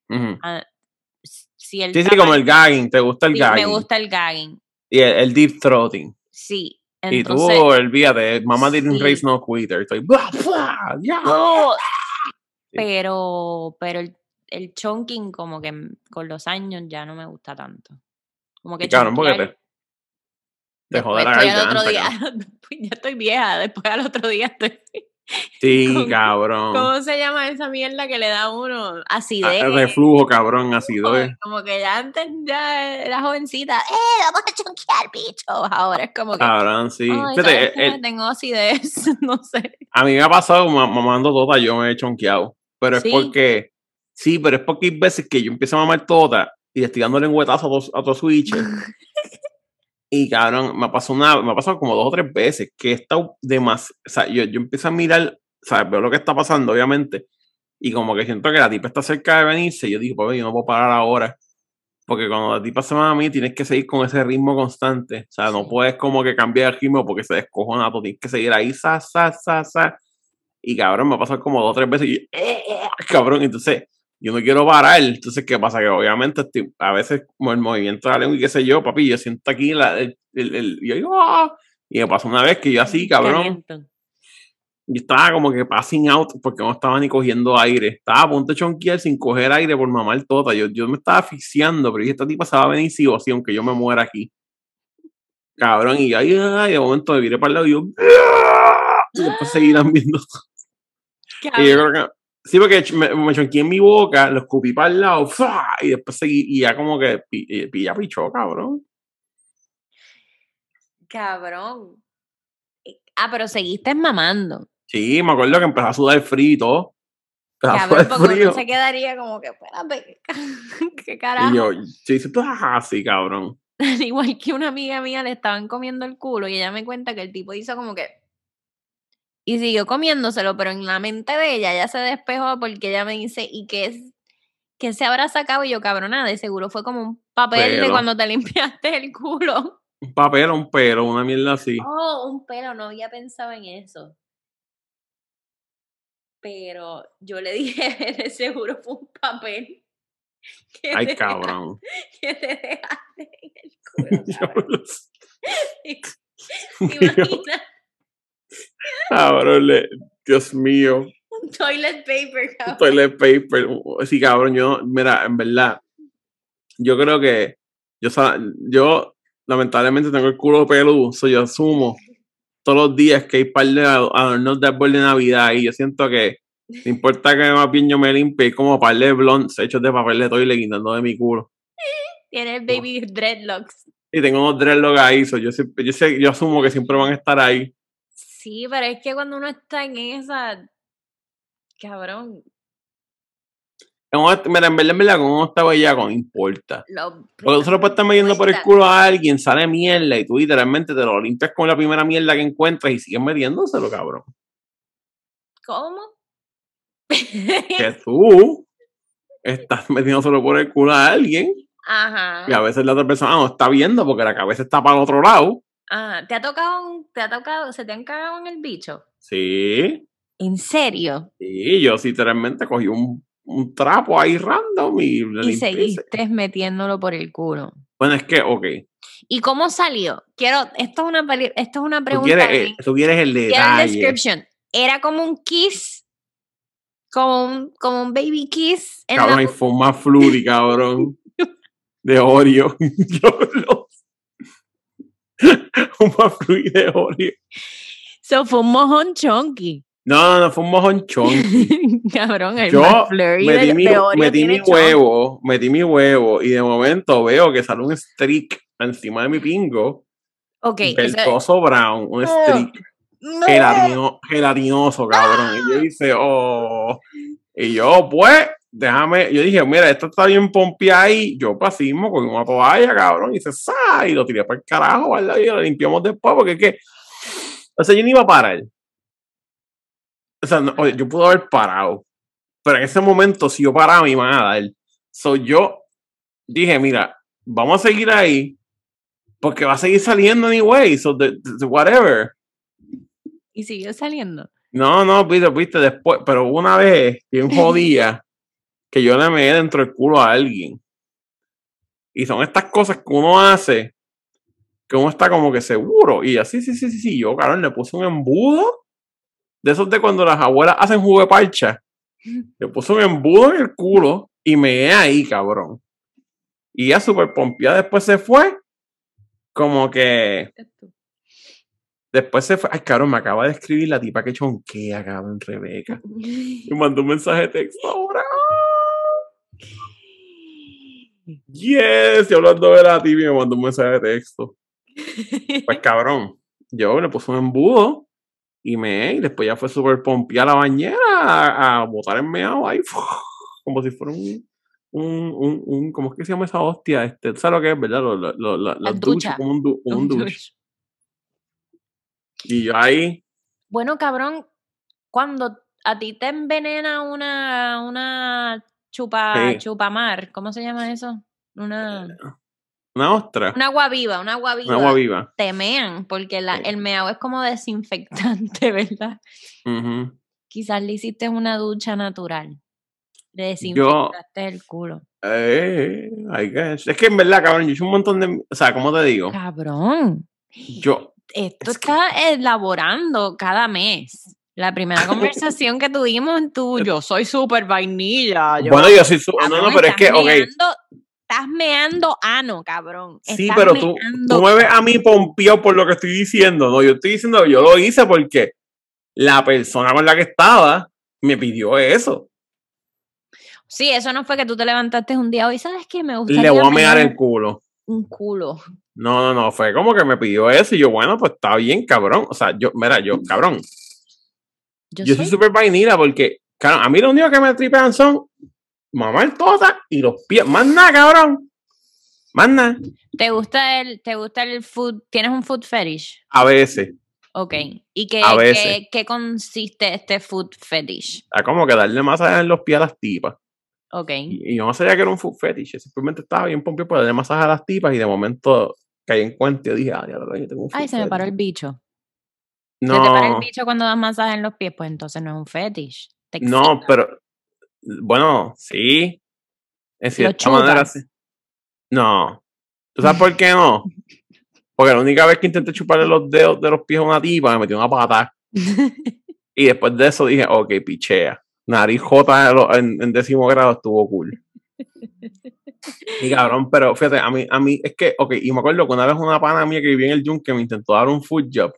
A: Ujú.
B: Ah, Si el
A: sí, sí, como el gagging, te gusta el
B: sí,
A: gagging.
B: me gusta el gagging.
A: Y el, el deep throating.
B: Sí.
A: Y tú,
B: Entonces,
A: olvídate, mamá didn't
B: Sí.
A: raise no quitter. Estoy, ¡blah, blah! ¡Ya!
B: ¡oh! pero, pero el, el chonking como que con los años ya no me gusta tanto. Como que
A: cabrón, porque te, te jode
B: Después
A: la garganta,
B: día, [LAUGHS] ya estoy vieja, después al otro día estoy...
A: Sí, [LAUGHS]
B: ¿Cómo-
A: cabrón.
B: ¿Cómo se llama esa mierda que le da a uno?
A: Ah,
B: Acidez.
A: reflujo, cabrón, ácido.
B: como,
A: eh.
B: como que ya antes ya era jovencita, ¡eh, vamos a chonquear, bicho! Ahora es como que,
A: Cabrón, sí. Fíjate,
B: ¿sabes qué?
A: el-
B: tengo acidez, [LAUGHS] no sé.
A: a mí me ha pasado ma- mamando tota, yo me he chonqueado. Pero es porque, sí, pero es porque hay veces que yo empiezo a mamar tota y estoy dando lengüetazo a dos, a dos switches. [LAUGHS] Y cabrón, me ha pasado una, me ha pasado como dos o tres veces que he estado demasiado, o sea, yo, yo empiezo a mirar, ¿sabes? Veo lo que está pasando, obviamente, y como que siento que la tipa está cerca de venirse, y yo digo, pues yo no puedo parar ahora, porque cuando la tipa se va a mí, tienes que seguir con ese ritmo constante, o sea, no puedes como que cambiar el ritmo porque se descojona, tú tienes que seguir ahí, sa, sa, sa, sa, y cabrón, me ha pasado como dos o tres veces, y yo, "Eh, eh", cabrón, entonces, yo no quiero parar. Entonces, ¿qué pasa? Que obviamente estoy- a veces como el movimiento de la lengua y qué sé yo, papi, yo siento aquí la, el, el, el- y yo digo, "Ah", y me pasó una vez que yo así, cabrón, yo estaba como que passing out porque no estaba ni cogiendo aire. Estaba a punto de chonquear sin coger aire por mamar tota. Yo, yo me estaba asfixiando, pero dije, esta tipa se va a venir sí o sí, aunque yo me muera aquí. Cabrón, y yo ahí, ay, de momento me viré para el lado y yo, "Ah", y después seguirán viendo [GASPS] y yo
B: Cabrón.
A: creo que. Sí, porque me, me chonqué en mi boca, lo escupí para el lado, ¡fua! y después seguí, y ya como que eh, pilla pichó, cabrón.
B: Cabrón. Eh, Ah, pero seguiste mamando.
A: Sí, me acuerdo que empezó a sudar frío y todo. Empezó a
B: Cabrón, porque
A: frío.
B: uno se quedaría como que, espérate, [LAUGHS] qué carajo.
A: Y yo, sí, dice, tú así, cabrón. [LAUGHS]
B: Al igual que una amiga mía le estaban comiendo el culo y ella me cuenta que el tipo hizo como que. Y siguió comiéndoselo, pero en la mente de ella ya se despejó porque ella me dice, ¿y qué es? ¿Qué se habrá sacado? Y yo, cabrona, de seguro fue como un papel de cuando te [LAUGHS] limpiaste el culo.
A: Un papel o un pelo, una mierda así.
B: Oh, un pelo, no había pensado en eso. Pero yo le dije, [LAUGHS] de seguro fue un papel. que
A: Ay,
B: te
A: cabrón.
B: dejaste- Que te dejaste en el [LAUGHS] culo. Cabrón.
A: lo sé.
B: ¿Te imaginas?
A: Cabrón, le- Dios mío.
B: Un toilet paper, cabrón.
A: toilet paper. Sí, cabrón, yo, mira, en verdad, yo creo que yo, yo lamentablemente tengo el culo peludo, so yo asumo todos los días que hay par de adornos de árbol de Navidad y yo siento que no importa que más bien yo me limpie, hay como par de blondes hechos de papel de toile quitando de mi culo.
B: Tienes baby dreadlocks.
A: Y tengo unos dreadlocks ahí, so yo, siempre- yo, sé, yo asumo que siempre van a estar ahí.
B: Sí, pero es que cuando uno está en esa. Cabrón.
A: Mira, en verdad, en verdad, como uno está bellaco, no importa.
B: Lo,
A: Porque tú se lo puedes estar metiendo por el culo a alguien, sale mierda y tú literalmente te lo limpias con la primera mierda que encuentras y sigues metiéndoselo, cabrón.
B: ¿Cómo?
A: Que [LAUGHS] tú estás metiéndoselo por el culo a alguien
B: Ajá.
A: y a veces la otra persona no está viendo porque la cabeza está para el otro lado.
B: Ajá. ¿Te ha tocado, un- te ha tocado, se te han cagado en el bicho?
A: Sí,
B: ¿En serio?
A: sí, yo literalmente cogí un, un trapo ahí random y
B: Y seguiste metiéndolo por el culo.
A: Bueno, es que, ok,
B: ¿Y cómo salió? Quiero, esto es una, esto es una
A: tú
B: pregunta.
A: quieres, eh, tú quieres el detalle.
B: description. Era como un kiss, como un, como un baby kiss. En
A: Cabrón,
B: la-
A: fue más flurry, cabrón. [LAUGHS] De Oreo. [LAUGHS] Yo lo- un más flurry de Oreo.
B: So fue un mojón chunky.
A: No, no, no, fue un mojón chonky. [LAUGHS]
B: Cabrón, el
A: Yo
B: más flurry
A: metí,
B: de,
A: mi,
B: de Oreo
A: metí
B: tiene
A: mi huevo, metí mi huevo y de momento veo que sale un streak encima de mi pingo.
B: Ok,
A: Verdoso brown, un streak
B: No.
A: gelatino- gelatinoso, cabrón. Y yo hice, oh. Y yo, pues, déjame. Yo dije, mira, esto está bien pompeado ahí. Yo pasismo con una toalla, cabrón. Y se sa y lo tiré para el carajo, ¿verdad? Y lo limpiamos después, porque es que. O sea, yo no iba a parar. O sea, no, oye, yo pude haber parado. Pero en ese momento, si yo paraba, me iban a dar. So yo dije, mira, vamos a seguir ahí. Porque va a seguir saliendo anyway. So, the- the- whatever.
B: Y siguió saliendo.
A: No, no, viste, viste, después, pero una vez, bien [LAUGHS] jodida, que yo le meé dentro del culo a alguien. Y son estas cosas que uno hace, que uno está como que seguro. Y así, sí, sí, sí, sí, yo, cabrón, le puse un embudo, de esos de cuando las abuelas hacen jugo de parcha. Le puse un embudo en el culo y me ahí, cabrón. Y ya súper pompeada después se fue, como que después se fue. Ay, cabrón, me acaba de escribir la tipa que chonquea, cabrón, Rebeca. [LAUGHS] Me mandó un mensaje de texto ahora. Yes, y hablando de la tibia, me mandó un mensaje de texto. Pues [LAUGHS] cabrón, yo le puse un embudo y me y después ya fue súper pompeada a la bañera a, a botar el meado ahí, [LAUGHS] como si fuera un, un, un, un- ¿cómo es que se llama esa hostia? Este, ¿tú ¿Sabes lo que es, verdad? Lo, lo,
B: La ducha.
A: como un, du- un douche. Y yo ahí,
B: Bueno, cabrón, cuando a ti te envenena una, una chupa,
A: Sí.
B: chupamar, ¿cómo se llama eso? Una,
A: una ostra,
B: una agua viva, una agua viva.
A: una agua viva.
B: Te mean, porque la,
A: Sí.
B: el meao es como desinfectante, [LAUGHS] ¿verdad?
A: Ujú.
B: Quizás le hiciste una ducha natural. Le desinfectaste el culo.
A: Eh, I guess. Es que en verdad, cabrón, yo hecho un montón de. O sea, ¿cómo te digo?
B: Cabrón.
A: Yo.
B: Esto
A: Es que-
B: está elaborando cada mes. La primera conversación que tuvimos, tú, [LAUGHS] yo soy súper vainilla. yo-
A: Bueno, yo sí. su- No, no, pero es que, ok.
B: meando- Estás meando ano, cabrón.
A: Sí, pero tú, tú me ves a mí pompeado por lo que estoy diciendo. No, yo estoy diciendo que yo lo hice porque la persona con la que estaba me pidió eso.
B: Sí, eso no fue que tú te levantaste un día hoy, ¿sabes qué? Me gustaría
A: Le voy a mear el culo.
B: un culo.
A: No, no, no. Fue como que me pidió eso. Y yo, bueno, pues está bien, cabrón. O sea, yo, mira, yo, cabrón.
B: Yo,
A: Yo
B: soy
A: súper vainilla porque, cabrón, a mí lo único que me tripean son mamá el tota y los pies. Más nada, cabrón. Más nada.
B: ¿Te gusta el, te gusta el food? ¿Tienes un food fetish?
A: A veces.
B: Ok. ¿Y qué,
A: A veces.
B: qué, qué consiste este food fetish?
A: Es como que darle masaje en los pies a las tipas.
B: Ok.
A: Y, y yo no sabía que era un food fetish. yo Simplemente estaba bien pompeado por darle masaje a las tipas y de momento caí en cuenta y dije, ah, ya lo yo tengo un food
B: Ay, se me paró el
A: fetish".
B: Bicho. ¿Se te para el
A: No,
B: bicho cuando das masaje en los pies? Pues entonces no es un fetish. Te
A: no, pero bueno, sí. En cierta manera sí. No. ¿Tú sabes por qué no? [LAUGHS] Porque la única vez que intenté chuparle los dedos de los pies a una tipa me metió una pata. [LAUGHS] Y después de eso dije, ok, pichea. Nariz J en décimo grado estuvo cool. Y cabrón, pero fíjate, a mí, a mí es que, ok, y me acuerdo que una vez una pana mía que vivía en el yunque me intentó dar un food job.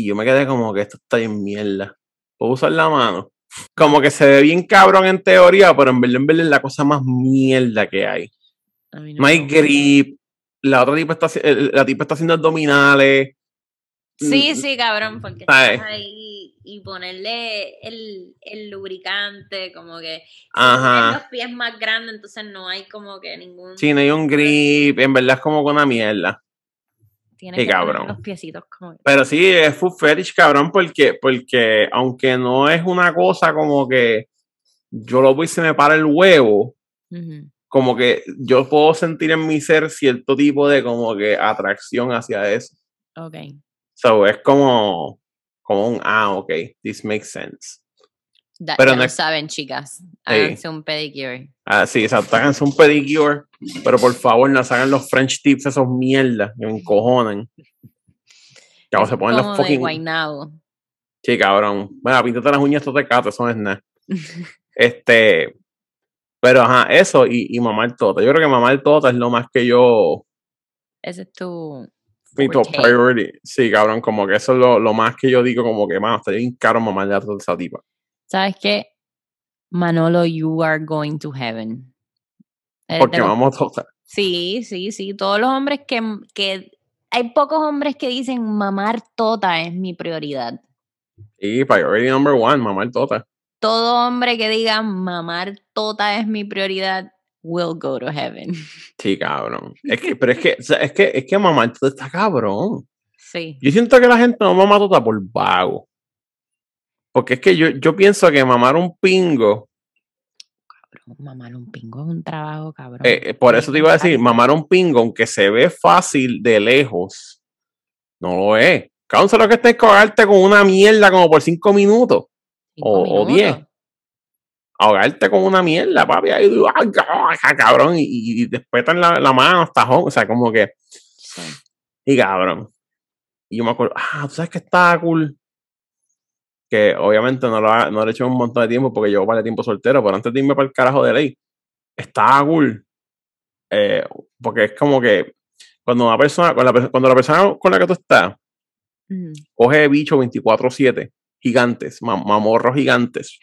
A: Y yo me quedé como que esto está en mierda. Puedo usar la mano. Como que se ve bien cabrón en teoría, pero en verdad, en verdad es la cosa más mierda que hay. No hay grip. La otra tipa está, la tipa está haciendo abdominales.
B: Sí,
A: Mm,
B: sí, cabrón, porque
A: ¿sabes?
B: estás ahí y ponerle el, el lubricante, como que
A: Ajá.
B: los pies más grandes, entonces no hay como que ningún...
A: Sí, no hay un grip. En verdad es como que una mierda.
B: Tienes
A: qué
B: que
A: cabrón.
B: los piecitos como.
A: Pero sí, es food fetish, cabrón, porque, porque aunque no es una cosa como que yo lo voy y se me para el huevo, como que yo puedo sentir en mi ser cierto tipo de como que atracción hacia eso.
B: Ok.
A: So, es como, como un, ah, ok, this makes sense.
B: Da-
A: Pero
B: ya
A: no
B: lo saben, chicas. Háganse un pedicure.
A: Ah, sí, exacto, háganse un pedicure, pero por favor no hagan los French tips esos mierdas, que me encojonan. Ahora se ponen los fucking...
B: Guaynabo.
A: Sí, cabrón. Bueno, píntate las uñas, esto te cato, eso no es nada. [LAUGHS] Este, pero ajá, eso y, y mamar tota. Yo creo que mamar tota es lo más que yo,
B: Ese es tu...
A: mi top priority. Sí, cabrón, como que eso es lo, lo más que yo digo, como que, mano, está bien caro mamarle a toda esa tipa.
B: ¿Sabes qué? Manolo, you are going to heaven. De
A: Porque
B: los-
A: mamamos tota.
B: Sí, sí, sí. Todos los hombres que, que... Hay pocos hombres que dicen mamar tota es mi prioridad.
A: Sí, priority number one, mamar tota.
B: Todo hombre que diga mamar tota es mi prioridad will go to heaven. [LAUGHS]
A: Sí, cabrón. Es que, pero es que, es que, es que mamar tota está cabrón.
B: Sí.
A: Yo siento que la gente no mama tota por vago. Porque es que yo, yo pienso que mamar un pingo
B: Mamar un pingo es un trabajo, cabrón.
A: Eh, eh, por eso te iba a decir, mamar un pingo, aunque se ve fácil de lejos, no lo es. Cabrón, solo que estés cagarte con una mierda como por cinco minutos.
B: cinco
A: o- o diez. Ahogarte con una mierda, papi. Ahí, cabrón. Y, y, en la, la mano hasta home, O sea, como que.
B: Sí.
A: Y cabrón. Y yo me acuerdo, ah, tú sabes que está cool. Que obviamente no lo, ha- no lo he hecho un montón de tiempo porque llevo para tiempo soltero, pero antes de irme para el carajo de ley, está cool. Eh, porque es como que cuando una persona, cuando la, cuando la persona con la que tú estás,
B: Ujú.
A: coge bicho 24-7, gigantes, mam- mamorros gigantes,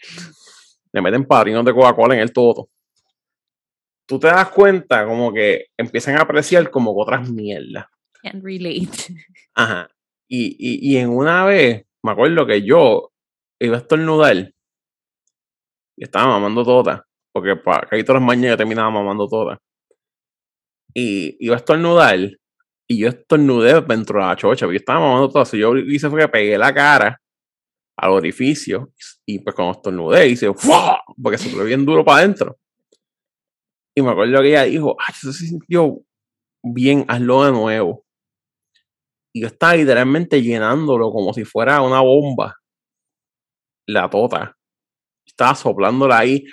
A: le meten padrinos de Coca-Cola en el todo. Tú te das cuenta como que empiezan a apreciar como que otras mierdas.
B: Can't relate. [LAUGHS]
A: Ajá. Y, y, y en una vez, me acuerdo que yo iba a estornudar y estaba mamando tota, porque para casi todas las mañanas terminaba mamando tota. Y iba a estornudar y yo estornudé dentro de la chocha, porque yo estaba mamando tota. So yo hice fue que pegué la cara al orificio y pues cuando estornudé hice ¡fua! porque se fue bien duro para adentro. Y me acuerdo que ella dijo, ah, eso se sintió bien, hazlo de nuevo y yo estaba literalmente llenándolo como si fuera una bomba. La tota. Estaba soplándola ahí.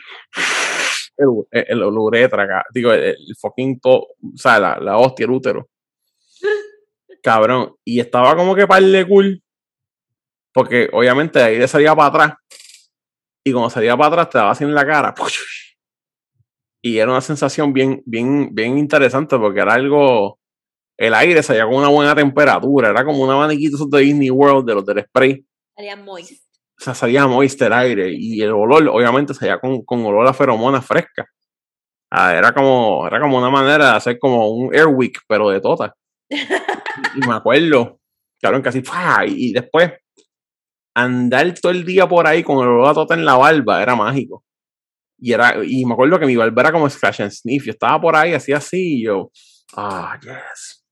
A: El, el, el uretra, digo, el, el fucking to, o sea, la, la hostia, el útero. Cabrón. Y estaba como que par de cool. Porque obviamente de ahí le salía para atrás. Y cuando salía para atrás te daba así en la cara. Y era una sensación bien, bien, bien interesante porque era algo el aire salía con una buena temperatura, era como un abaniquito de Disney World, de los del spray,
B: Sería moist.
A: O sea, salía moist el aire y el olor, obviamente, salía con, con olor a feromona fresca. Ah, era como, era como una manera de hacer como un airwick, pero de tota. y me acuerdo, claro, casi, ¡fua! y, después andar todo el día por ahí con el olor a tota en la barba era mágico. Y, era, y me acuerdo que mi barba era como scratch and sniff. Yo estaba por ahí, así así, y yo, ah, yes.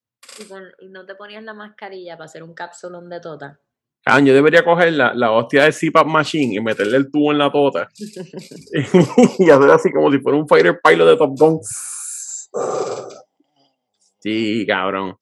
B: Y, no te ponías la mascarilla para hacer un cápsulón de tota.
A: Ah, yo debería coger la, la hostia de CPAP Machine y meterle el tubo en la tota. [LAUGHS] [LAUGHS] y hacer así como si fuera un fighter pilot de Top Gun. Sí, cabrón.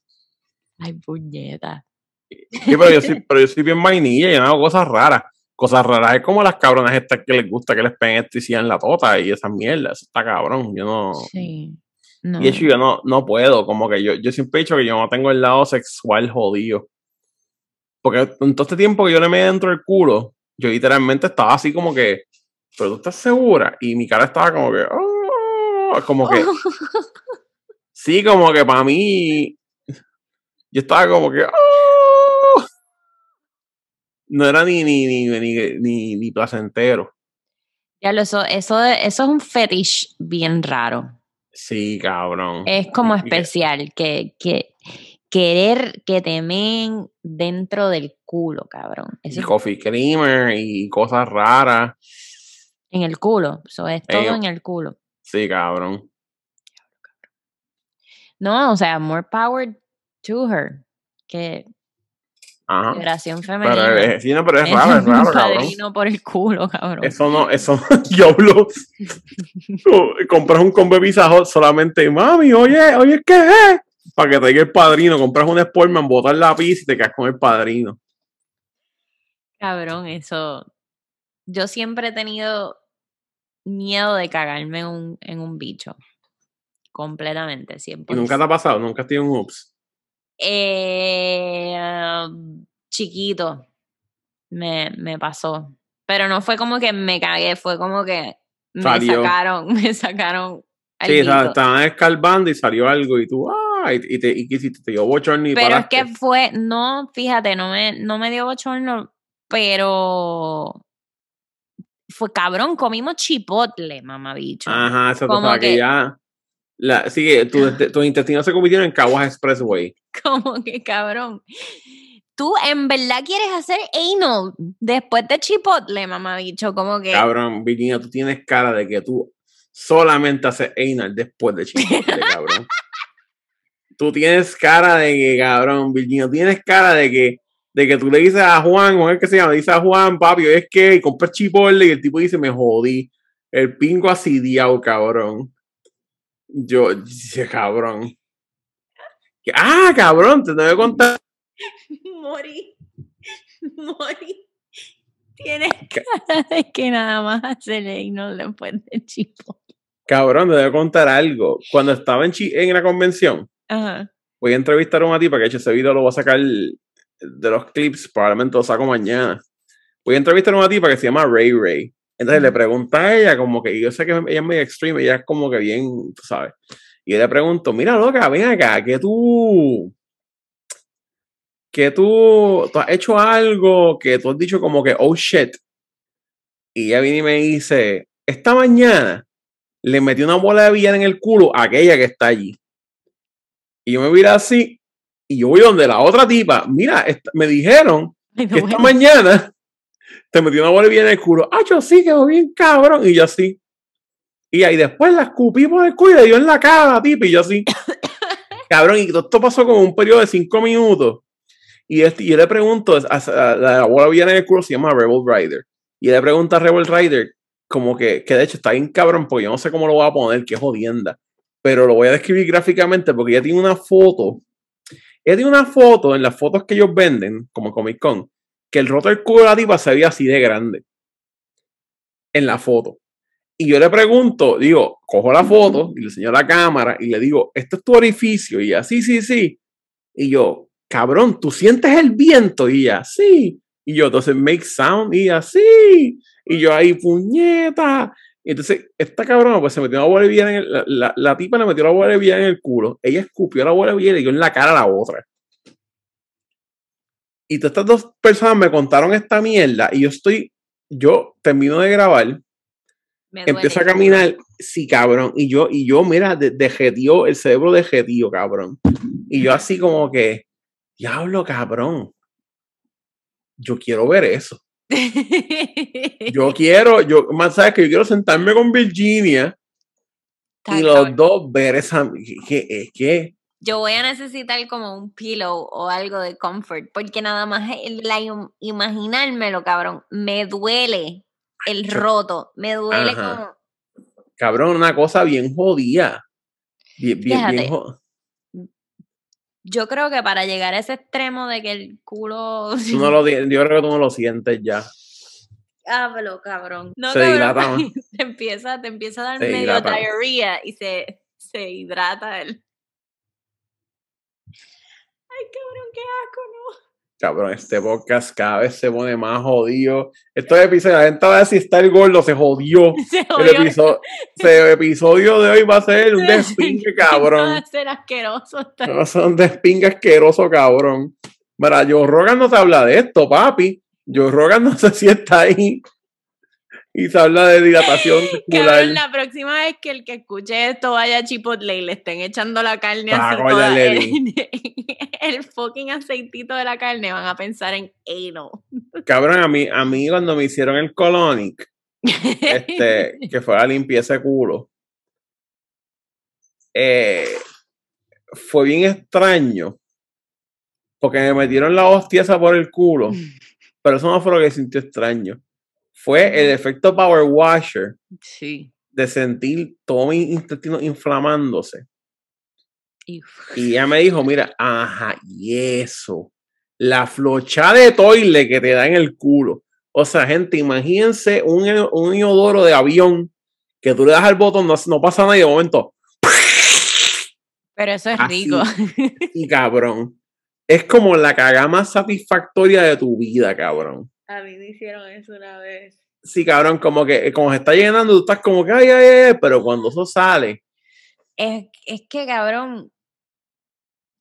B: Ay, puñeta.
A: Sí, pero yo soy, [LAUGHS] pero yo soy bien vainilla y yo no hago cosas raras. Cosas raras es como las cabronas estas que les gusta que les peguen electricidad en la tota y esas mierdas. Eso está cabrón. Yo no.
B: Sí. No.
A: Y hecho yo no, no puedo, como que yo, yo siempre he dicho que yo no tengo el lado sexual jodido. Porque en todo este tiempo que yo le metí dentro del culo, yo literalmente estaba así como que, pero tú estás segura. Y mi cara estaba como que, "Ah", como que, [LAUGHS] sí, como que para mí, yo estaba como que, "Ah". no era ni, ni, ni, ni, ni, ni placentero.
B: Ya lo, eso, eso, eso es un fetish bien raro.
A: Sí, cabrón.
B: Es como especial, que, que querer que te meen dentro del culo, cabrón.
A: Y
B: Eso
A: coffee creamer y cosas raras.
B: en el culo. Eso es todo
A: Eh,
B: en el culo.
A: Sí, cabrón.
B: No, o sea, more power to her. Que
A: Ajá.
B: liberación
A: Pero
B: femenina.
A: es, sí, no, pero es
B: Es
A: raro, es
B: un
A: raro, cabrón.
B: por el culo, cabrón.
A: Eso no, eso no, [LAUGHS] diablo. [LAUGHS] Tú compras un combo de Pizza solamente, mami, oye, oye, ¿qué es? Para que te diga el padrino, compras un Sportman, botas la pizza y te quedas con el padrino.
B: Cabrón, eso. Yo siempre he tenido miedo de cagarme en un, en un bicho. Completamente, siempre.
A: Y nunca te ha pasado, nunca has tenido un ups.
B: Eh, chiquito me, me pasó. Pero no fue como que me cagué, fue como que me
A: Salió.
B: sacaron, [LAUGHS] me sacaron.
A: Sí, estaban escarbando y salió algo y tú, ah, y, y te, y, ¿qué hiciste? te dio bochorno y
B: Pero es que fue, no, fíjate, no me, no me dio bochorno, pero fue cabrón, comimos chipotle, mamabicho.
A: Ajá, eso
B: como
A: que,
B: que-
A: ya. La, sí, tu- [LAUGHS] tus intestinos se convirtieron en Caguas Expressway.
B: Como que cabrón. Tú en verdad quieres hacer anal después de chipotle, mamabicho, como que.
A: Cabrón, Virginia, tú tienes cara de que tú solamente haces anal después de chipotle, cabrón. [LAUGHS] Tú tienes cara de que, cabrón, Virginia, tienes cara de que, de que tú le dices a Juan, ¿cómo es que se llama? Le dices a Juan, papi, es que y compras chipotle y el tipo dice, me jodí. El pingo asidiado, cabrón. Yo, dice, cabrón. Ah, cabrón, te tengo que contar. [LAUGHS]
B: Morí. Morí. Tienes cara de que nada más hacer anal después de chipotle.
A: Cabrón, te que contar algo. Cuando estaba en, Chi- en la convención,
B: Ajá.
A: voy a entrevistar a una tipa que hecho ese video lo voy a sacar de los clips, probablemente lo saco mañana. Voy a entrevistar a una tipa que se llama Ray Ray. Entonces le
B: Ujú.
A: pregunta a ella, como que yo sé que ella es medio extreme, ella es como que bien, tú sabes. Y yo le pregunto, mira, loca, ven acá, que tú, que tú, tú has hecho algo, que tú has dicho como que, oh shit. Y ella viene y me dice, esta mañana le metí una bola de villana en el culo a aquella que está allí. Y yo me mira así, y yo voy donde la otra tipa, mira, esta- me dijeron
B: Ay, no,
A: que esta mañana te metió una bola villana en el culo. Ah, yo sí, quedó bien cabrón. Y yo así. Y ahí después la escupí por el culo y le dio en la cara tipa, y yo así. [COUGHS] cabrón, y todo esto pasó como un periodo de cinco minutos. Y, este, y yo le pregunto, a, a- a la bola villana en el culo se llama Rebel Rider. Y le pregunto a Rebel Rider, como que, que de hecho está bien cabrón, porque yo no sé cómo lo voy a poner, que jodienda. Pero lo voy a describir gráficamente porque ella tiene una foto. Ella tiene una foto en las fotos que ellos venden, como Comic Con, que el roto del culo de la tipa se veía así de grande. En la foto. Y yo le pregunto, digo, cojo la foto y le enseño la cámara y le digo, ¿esto es tu orificio? Y ella, sí, sí. Y yo, cabrón, ¿tú sientes el viento? Y ella, sí. Y yo, entonces, make sound. Y ella, sí. Y yo ahí, puñeta. Y entonces, esta cabrona, pues se metió una bola de en el, la, la, la tipa le metió la bola de en el culo. Ella escupió la bola de villana y le dio en la cara a la otra. Y todas estas dos personas me contaron esta mierda y yo estoy, yo termino de grabar, empiezo a caminar, sí, cabrón, y yo, y yo, mira, de, dejetío, el cerebro dejetío, cabrón. Y yo así como que, diablo, cabrón, yo quiero ver eso. [LAUGHS] Yo quiero, yo, más sabes que yo quiero sentarme con Virginia y los dos ver esa, que, es que,
B: Yo voy a necesitar como un pillow o algo de comfort, porque nada más la im- imaginármelo, cabrón, me duele el roto, me duele
A: Ajá.
B: como...
A: cabrón, una cosa bien jodida. Bien, bien, bien
B: Fíjate. Yo creo que para llegar a ese extremo de que el culo...
A: Tú no lo, yo creo que tú no lo sientes ya.
B: Háblalo, cabrón. No,
A: Se
B: cabrón,
A: dilata
B: te empieza, te empieza a dar
A: Se
B: medio
A: dilata.
B: diarrea y se, se hidrata el... Ay, cabrón, qué asco, ¿no?
A: Cabrón, este podcast cada vez se pone más jodido. Estos episodios, la gente va a decir, está el gordo, se jodió. [LAUGHS]
B: Se
A: El
B: jodió.
A: episodio, el episodio de hoy va a ser un [LAUGHS] despingue,
B: Va
A: cabrón.
B: a ser asqueroso.
A: No, son despingue asqueroso, cabrón. Mira, yo Rogan no te habla de esto, papi. Joe Rogan no sé si está ahí. Y se habla de dilatación [LAUGHS] muscular.
B: Cabrón, la próxima vez que el que escuche esto vaya a Chipotle y le estén echando la carne
A: Ah,
B: así toda, el, [LAUGHS] el fucking aceitito de la carne, van a pensar en anal. [LAUGHS]
A: Cabrón, a mí, a mí cuando me hicieron el colonic, este, que fue la limpieza de culo, eh, fue bien extraño. Porque me metieron la hostia esa por el culo. Pero eso no fue lo que sintió extraño. Fue el efecto Power Washer
B: Sí.
A: de sentir todo mi intestino inflamándose.
B: Y-
A: Y ella me dijo, mira, ajá, y eso. La flocha de toile que te da en el culo. O sea, gente, imagínense un, un inodoro de avión que tú le das al botón, no, no pasa nada y de momento,
B: Pero eso es
A: Así.
B: rico.
A: y cabrón. Es como la cagada más satisfactoria de tu vida, cabrón.
B: A mí me hicieron eso una vez.
A: Sí, cabrón, como que como se está llenando, tú estás como que, ay, ay, ay, pero cuando eso sale,
B: Es, es que, cabrón,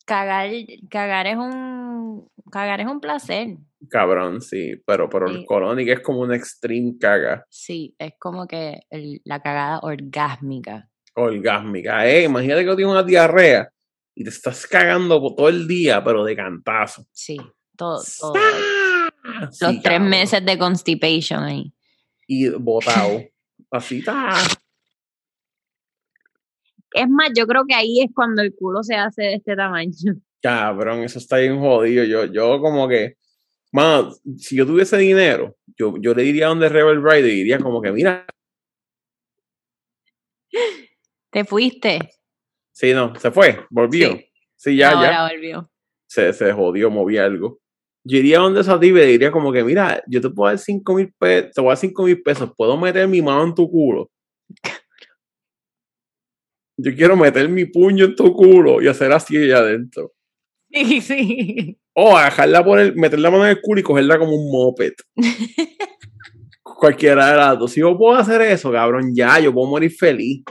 B: cagar, cagar es un cagar es un placer.
A: cabrón, sí, pero, pero el
B: Sí.
A: colonic es como una extreme caga.
B: Sí, es como que el- la cagada orgásmica.
A: orgásmica. Eh, imagínate que tienes una diarrea y te estás cagando todo el día, pero de cantazo.
B: Sí, todo, todo. Los
A: Sí,
B: tres
A: cabrón.
B: meses de constipation ahí.
A: Y botado. Así está.
B: Es más, yo creo que ahí es cuando el culo se hace de este tamaño.
A: Cabrón, eso está bien jodido. Yo, yo como que, mano, si yo tuviese dinero, yo, yo le diría a donde Rebel Ride y diría como que, mira,
B: Te fuiste.
A: sí, no, se fue, volvió.
B: Sí.
A: Sí, ya,
B: Ahora
A: ya.
B: volvió.
A: se, se jodió, moví algo. Yo iría donde esa tipa y diría como que, mira, yo te puedo dar 5 mil pesos, te voy a dar 5 mil pesos, puedo meter mi mano en tu culo. [LAUGHS] Yo quiero meter mi puño en tu culo y hacer así allá adentro.
B: Sí, sí.
A: O agarrarla por el, meter la mano en el culo y cogerla como un moped. [LAUGHS] Cualquiera de las dos. Si yo puedo hacer eso, cabrón, ya, yo puedo morir feliz.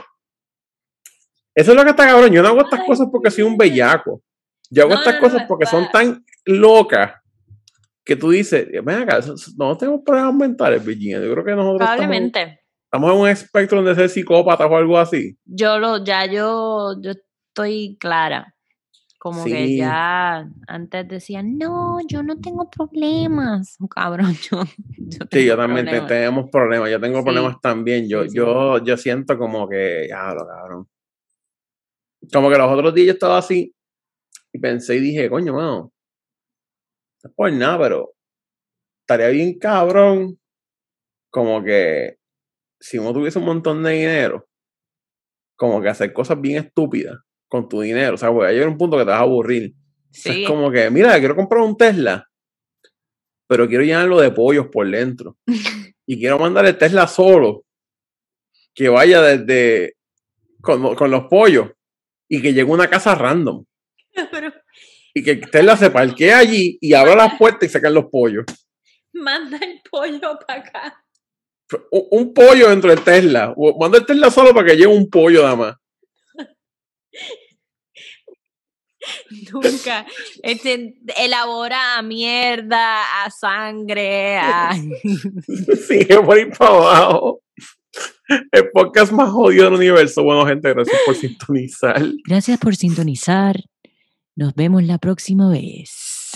A: Eso es lo que está cabrón. Yo no hago estas
B: Ay,
A: cosas porque soy un bellaco. Yo hago
B: No,
A: estas
B: no, no,
A: cosas porque son tan locas que tú dices, ven acá, no tenemos problemas mentales, Virginia. Yo creo que nosotros
B: Probablemente.
A: estamos en un espectro de ser psicópatas o algo así.
B: Yo lo, ya yo, yo estoy clara. Como que ya antes decían, no, yo no tengo problemas. [LAUGHS] Cabrón, yo, yo
A: Sí, yo también te-
B: problemas.
A: tenemos problemas. Yo tengo
B: Sí.
A: problemas también. Yo,
B: sí.
A: yo, yo siento como que, ya, lo cabrón. Como que los otros días yo estaba así y pensé y dije, coño, mano, no es por nada, pero estaría bien cabrón. Como que si uno tuviese un montón de dinero, como que hacer cosas bien estúpidas con tu dinero. O sea, voy a llegar a un punto que te vas a aburrir.
B: Sí.
A: Es como que, mira, quiero comprar un Tesla, pero quiero llenarlo de pollos por dentro. [LAUGHS] y quiero mandar el Tesla solo, que vaya desde con, con los pollos y que llegue a una casa random. [LAUGHS]
B: Pero
A: Y que Tesla se parquee allí y abra las puertas y sacan los pollos.
B: manda el pollo para acá.
A: Un, un pollo dentro del Tesla. Manda el Tesla solo para que llegue un pollo nada más. [LAUGHS]
B: Nunca. Este, elabora a mierda, a sangre, a... [LAUGHS]
A: Sigue por ahí para abajo. El podcast más jodido del universo. Bueno, gente, gracias por sintonizar.
B: Gracias por sintonizar. Nos vemos la próxima vez.